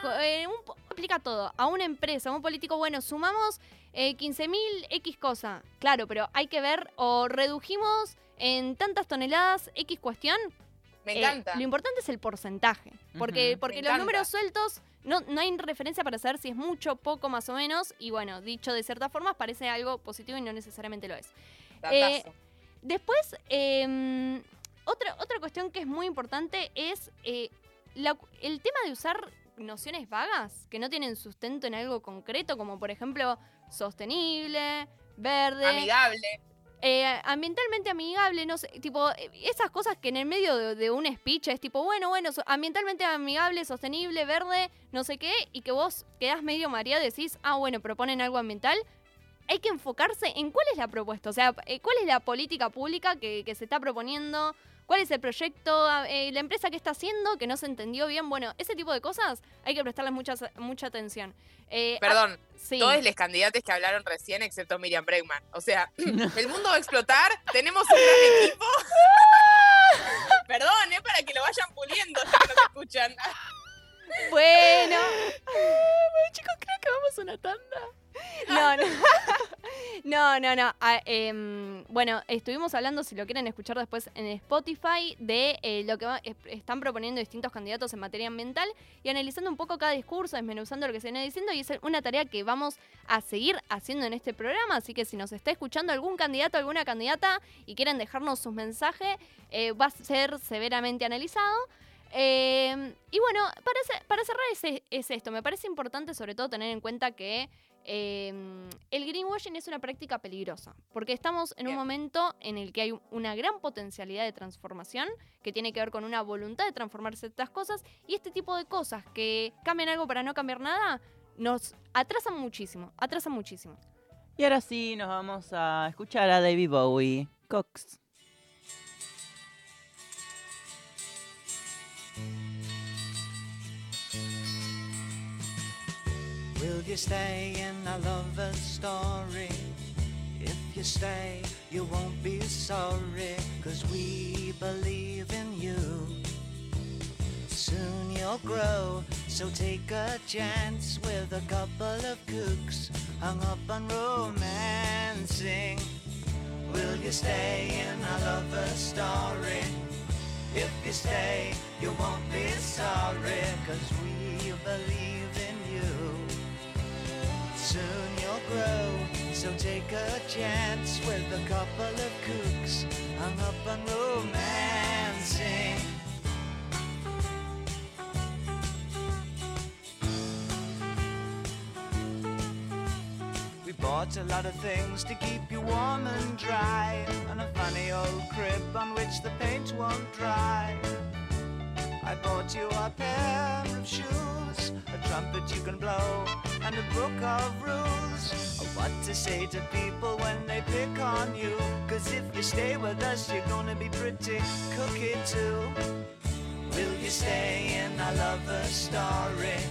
co- eh, un aplica todo. A una empresa, a un político, bueno, sumamos eh, 15.000 X cosa. Claro, pero hay que ver, o redujimos en tantas toneladas X cuestión. Me Eh, encanta. lo importante es el porcentaje. Porque, porque Me los encanta. números sueltos no, no hay referencia para saber si es mucho, poco, más o menos. Y bueno, dicho de ciertas formas, parece algo positivo y no necesariamente lo es. Eh, después, eh, otra, otra cuestión que es muy importante es eh, la- el tema de usar nociones vagas que no tienen sustento en algo concreto, como por ejemplo sostenible, verde. Amigable. Eh, ambientalmente amigable, no sé, tipo, eh, esas cosas que en el medio de, un speech es tipo, bueno, bueno, ambientalmente amigable, sostenible, verde, no sé qué, y que vos quedás medio mareado y decís, ah, bueno, proponen algo ambiental. Hay que enfocarse en cuál es la propuesta, o sea, eh, cuál es la política pública que, que se está proponiendo, cuál es el proyecto, ah, eh, la empresa que está haciendo, que no se entendió bien. Bueno, ese tipo de cosas hay que prestarles mucha, mucha atención. Eh, ah, Perdón, sí. todos los candidatos que hablaron recién, excepto Miriam Bregman. O sea, *laughs* el mundo va a explotar, tenemos un gran equipo. *laughs* Perdón, es para que lo vayan puliendo, que no escuchan. Bueno. bueno, chicos, creo que vamos a una tanda. No, no. *laughs* No, no, no. Ah, em, bueno, estuvimos hablando, si lo quieren escuchar después en Spotify, de eh, lo que va- es- están proponiendo distintos candidatos en materia ambiental y analizando un poco cada discurso, desmenuzando lo que se viene diciendo y es una tarea que vamos a seguir haciendo en este programa. Así que si nos está escuchando algún candidato, alguna candidata y quieren dejarnos sus mensajes, eh, va a ser severamente analizado. Eh, y bueno, para, para cerrar es, es esto. Me parece importante sobre todo tener en cuenta que eh, el greenwashing es una práctica peligrosa, porque estamos en un momento en el que hay un- una gran potencialidad de transformación que tiene que ver con una voluntad de transformar ciertas cosas y este tipo de cosas que cambian algo para no cambiar nada nos atrasan muchísimo, atrasan muchísimo. Y ahora sí, nos vamos a escuchar a David Bowie. Cox. You stay in a lover's story? If you stay, you won't be sorry, cause we believe in you. Soon you'll grow, so take a chance with a couple of kooks hung up on romancing. Will you stay in a lover's story? If you stay, you won't be sorry, cause we believe. Soon you'll grow, so take a chance with a couple of kooks hung up on romancing. We bought a lot of things to keep you warm and dry, and a funny old crib on which the paint won't dry. I bought you a pair of shoes, a trumpet you can blow, and a book of rules of what to say to people when they pick on you. Cause if you stay with us, you're gonna be pretty cookie too. Will you stay in a lover's story?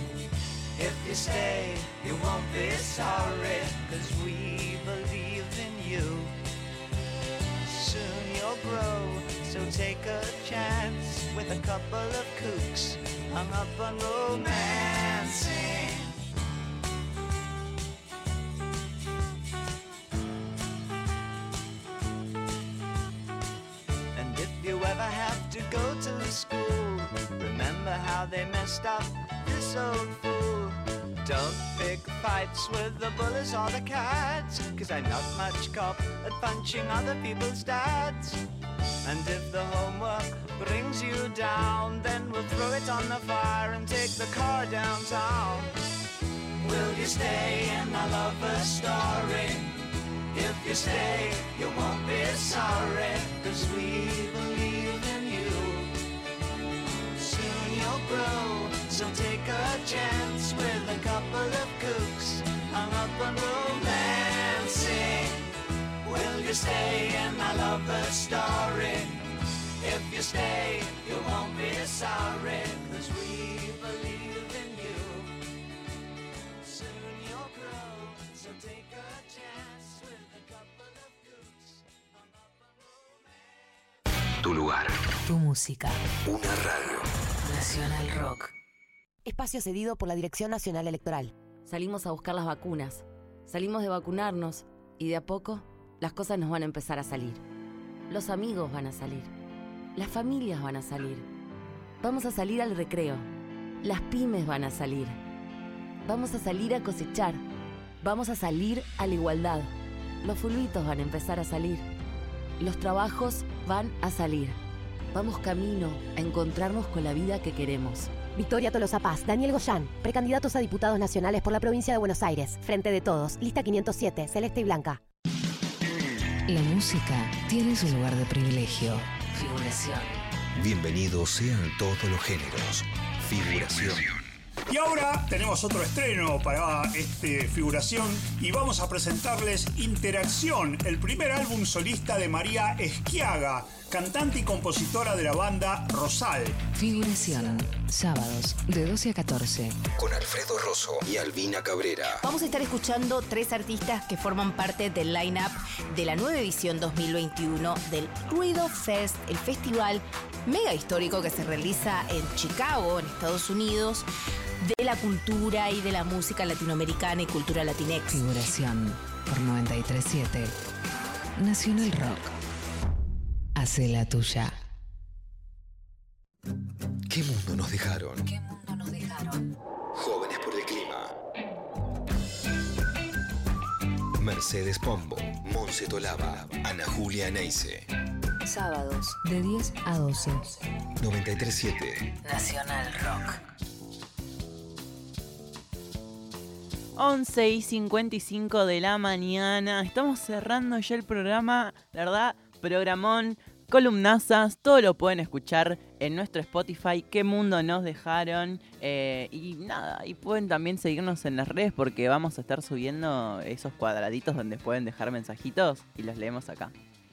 If you stay, you won't be sorry, cause we believe in you. Soon you'll grow, so take a chance with a couple of kooks hung up on romancing. And if you ever have to go to school, remember how they messed up this old fool. Don't pick fights with the bullies or the cats, cause I'm not much cop at punching other people's dads. And if the homework brings you down, then we'll throw it on the fire and take the car downtown. Will you stay in a lover's story? If you stay, you won't be sorry, cause we believe in you. Soon you'll grow, so take a chance with a couple of kooks hung up on romancing. Will you stay in my lover's story? If you stay, you won't be sorry, cause we believe in you. Soon you'll grow, so take a chance with a couple of kooks hung up on Tu lugar. Tu música. Una radio. Nacional Rock. Espacio cedido por la Dirección Nacional Electoral. Salimos a buscar las vacunas. Salimos de vacunarnos y de a poco las cosas nos van a empezar a salir. Los amigos van a salir. Las familias van a salir. Vamos a salir al recreo. Las pymes van a salir. Vamos a salir a cosechar. Vamos a salir a la igualdad. Los fulbitos van a empezar a salir. Los trabajos van a salir. Vamos camino a encontrarnos con la vida que queremos. Victoria Tolosa Paz, Daniel Goyán, precandidatos a diputados nacionales por la provincia de Buenos Aires. Frente de todos, lista 507, celeste y blanca. La música tiene su lugar de privilegio. Figuración. Bienvenidos sean todos los géneros. Figuración. Y ahora tenemos otro estreno para este figuración y vamos a presentarles Interacción, el primer álbum solista de María Esquiaga, cantante y compositora de la banda Rosal. Figuración. Sábados de 12 a 14. Con Alfredo Rosso y Albina Cabrera. Vamos a estar escuchando tres artistas que forman parte del line-up de la nueva edición 2021 del Ruido Fest, el festival mega histórico que se realiza en Chicago, en Estados Unidos, de la cultura y de la música latinoamericana y cultura latinex. Figuración por 937. Nacional Rock. Hace la tuya. ¿Qué mundo nos dejaron? ¿Qué mundo nos dejaron? Jóvenes por el clima. Mercedes Pombo, Monse Tolaba, Ana Julia Neise. Sábados de 10 a 12. 937. Nacional Rock. 11 y 55 de la mañana. Estamos cerrando ya el programa. La verdad, programón, columnazas, todo lo pueden escuchar en nuestro Spotify. ¿Qué mundo nos dejaron? Eh, y nada, y pueden también seguirnos en las redes porque vamos a estar subiendo esos cuadraditos donde pueden dejar mensajitos y los leemos acá.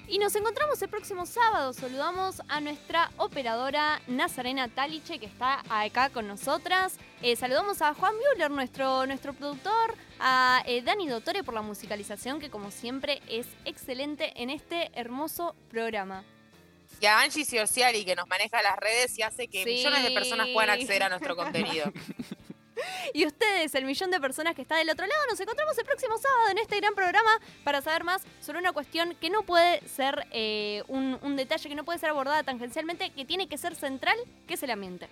Y nos encontramos el próximo sábado. Saludamos a nuestra operadora Nazarena Taliche, que está acá con nosotras. Eh, saludamos a Juan Müller, nuestro, nuestro productor. A eh, Dani Dottore por la musicalización, que como siempre es excelente en este hermoso programa. Y a Angie Ciorciali, que nos maneja las redes y hace que Sí. millones de personas puedan acceder a nuestro contenido. *laughs* Y ustedes, el millón de personas que está del otro lado, nos encontramos el próximo sábado en este gran programa para saber más sobre una cuestión que no puede ser eh, un, un detalle, que no puede ser abordada tangencialmente, que tiene que ser central, que es el ambiente.